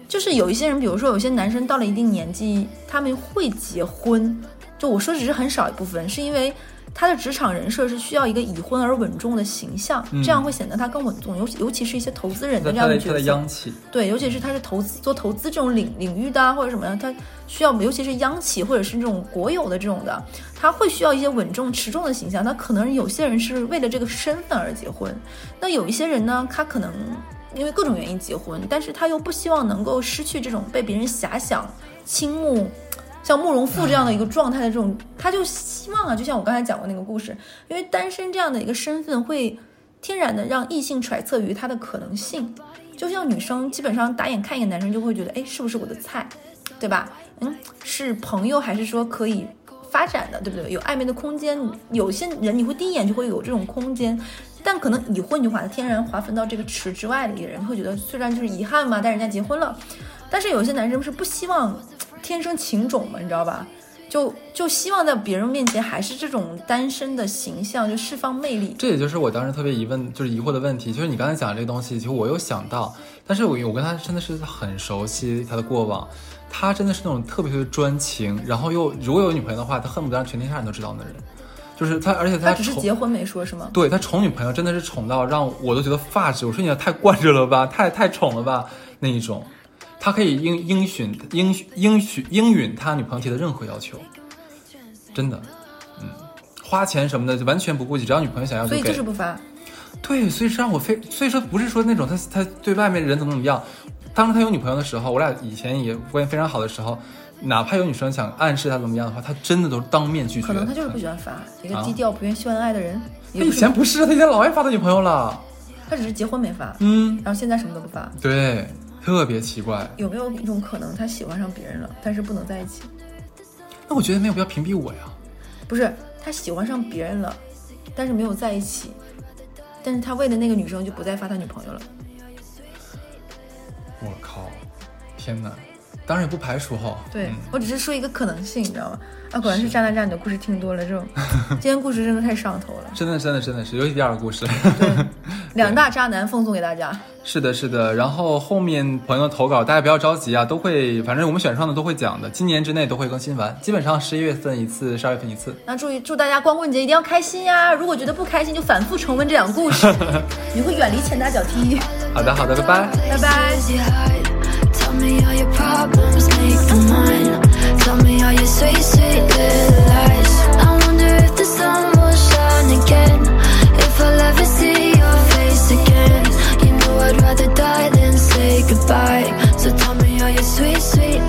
就是有一些人，比如说有些男生到了一定年纪，他们会结婚。就我说只是很少一部分，是因为他的职场人设是需要一个已婚而稳重的形象，这样会显得他更稳重。尤尤其是一些投资人的这样的角色，央企，对，尤其是他是投资做投资这种领领域的啊，或者什么的，他需要，尤其是央企或者是这种国有的这种的，他会需要一些稳重持重的形象。那可能有些人是为了这个身份而结婚，那有一些人呢，他可能因为各种原因结婚，但是他又不希望能够失去这种被别人遐想、倾慕。像慕容复这样的一个状态的这种，他就希望啊，就像我刚才讲过那个故事，因为单身这样的一个身份会天然的让异性揣测于他的可能性。就像女生基本上打眼看一个男生就会觉得，哎，是不是我的菜，对吧？嗯，是朋友还是说可以发展的，对不对？有暧昧的空间。有些人你会第一眼就会有这种空间，但可能已婚你就划天然划分到这个池之外的一个人，会觉得虽然就是遗憾嘛，但人家结婚了。但是有些男生是不希望天生情种嘛，你知道吧？就就希望在别人面前还是这种单身的形象，就释放魅力。这也就是我当时特别疑问，就是疑惑的问题，就是你刚才讲的这个东西，其实我有想到，但是我我跟他真的是很熟悉他的过往，他真的是那种特别特别专情，然后又如果有女朋友的话，他恨不得让全天下人都知道的人，就是他，而且他只是结婚没说是吗？对他宠女朋友真的是宠到让我都觉得发指，我说你也太惯着了吧，太太宠了吧那一种，他可以应应允应应许应允他女朋友提的任何要求，真的，嗯，花钱什么的就完全不顾及，只要女朋友想要所以。就是不发。对，所以是让我非，所以说不是说那种他他对外面人怎么怎么样，当他有女朋友的时候，我俩以前也关系非常好的时候，哪怕有女生想暗示他怎么样的话，他真的都当面拒绝。可能他就是不喜欢发，一个啊低调不愿秀恩爱的人。也他以前不是，他以前老爱发他女朋友了。他只是结婚没发，嗯，然后现在什么都不发。对，特别奇怪。有没有一种可能，他喜欢上别人了，但是不能在一起？那我觉得没有必要屏蔽我呀。不是，他喜欢上别人了，但是没有在一起，但是他为了那个女生就不再发他女朋友了。我靠，天哪！当然也不排除哈。对、嗯我只是说一个可能性，你知道吗？啊，果然是渣男渣女的故事听多了，这种 今天故事真的太上头了。真的，真的，真的是，尤其第二个故事。对，两大渣男奉送给大家。是的，是的。然后后面朋友投稿，大家不要着急啊，都会，反正我们选上的都会讲的，今年之内都会更新完，基本上十一月份一次，十二月份一次。那祝祝大家光棍节一定要开心呀！如果觉得不开心，就反复重温这两个故事，你会远离钱大脚踢。好的，好的，拜拜。拜拜。Tell me all your problems, make them mine. Tell me all your sweet, sweet little lies. I wonder if the sun will shine again. If I'll ever see your face again. You know I'd rather die than say goodbye. So tell me all your sweet, sweet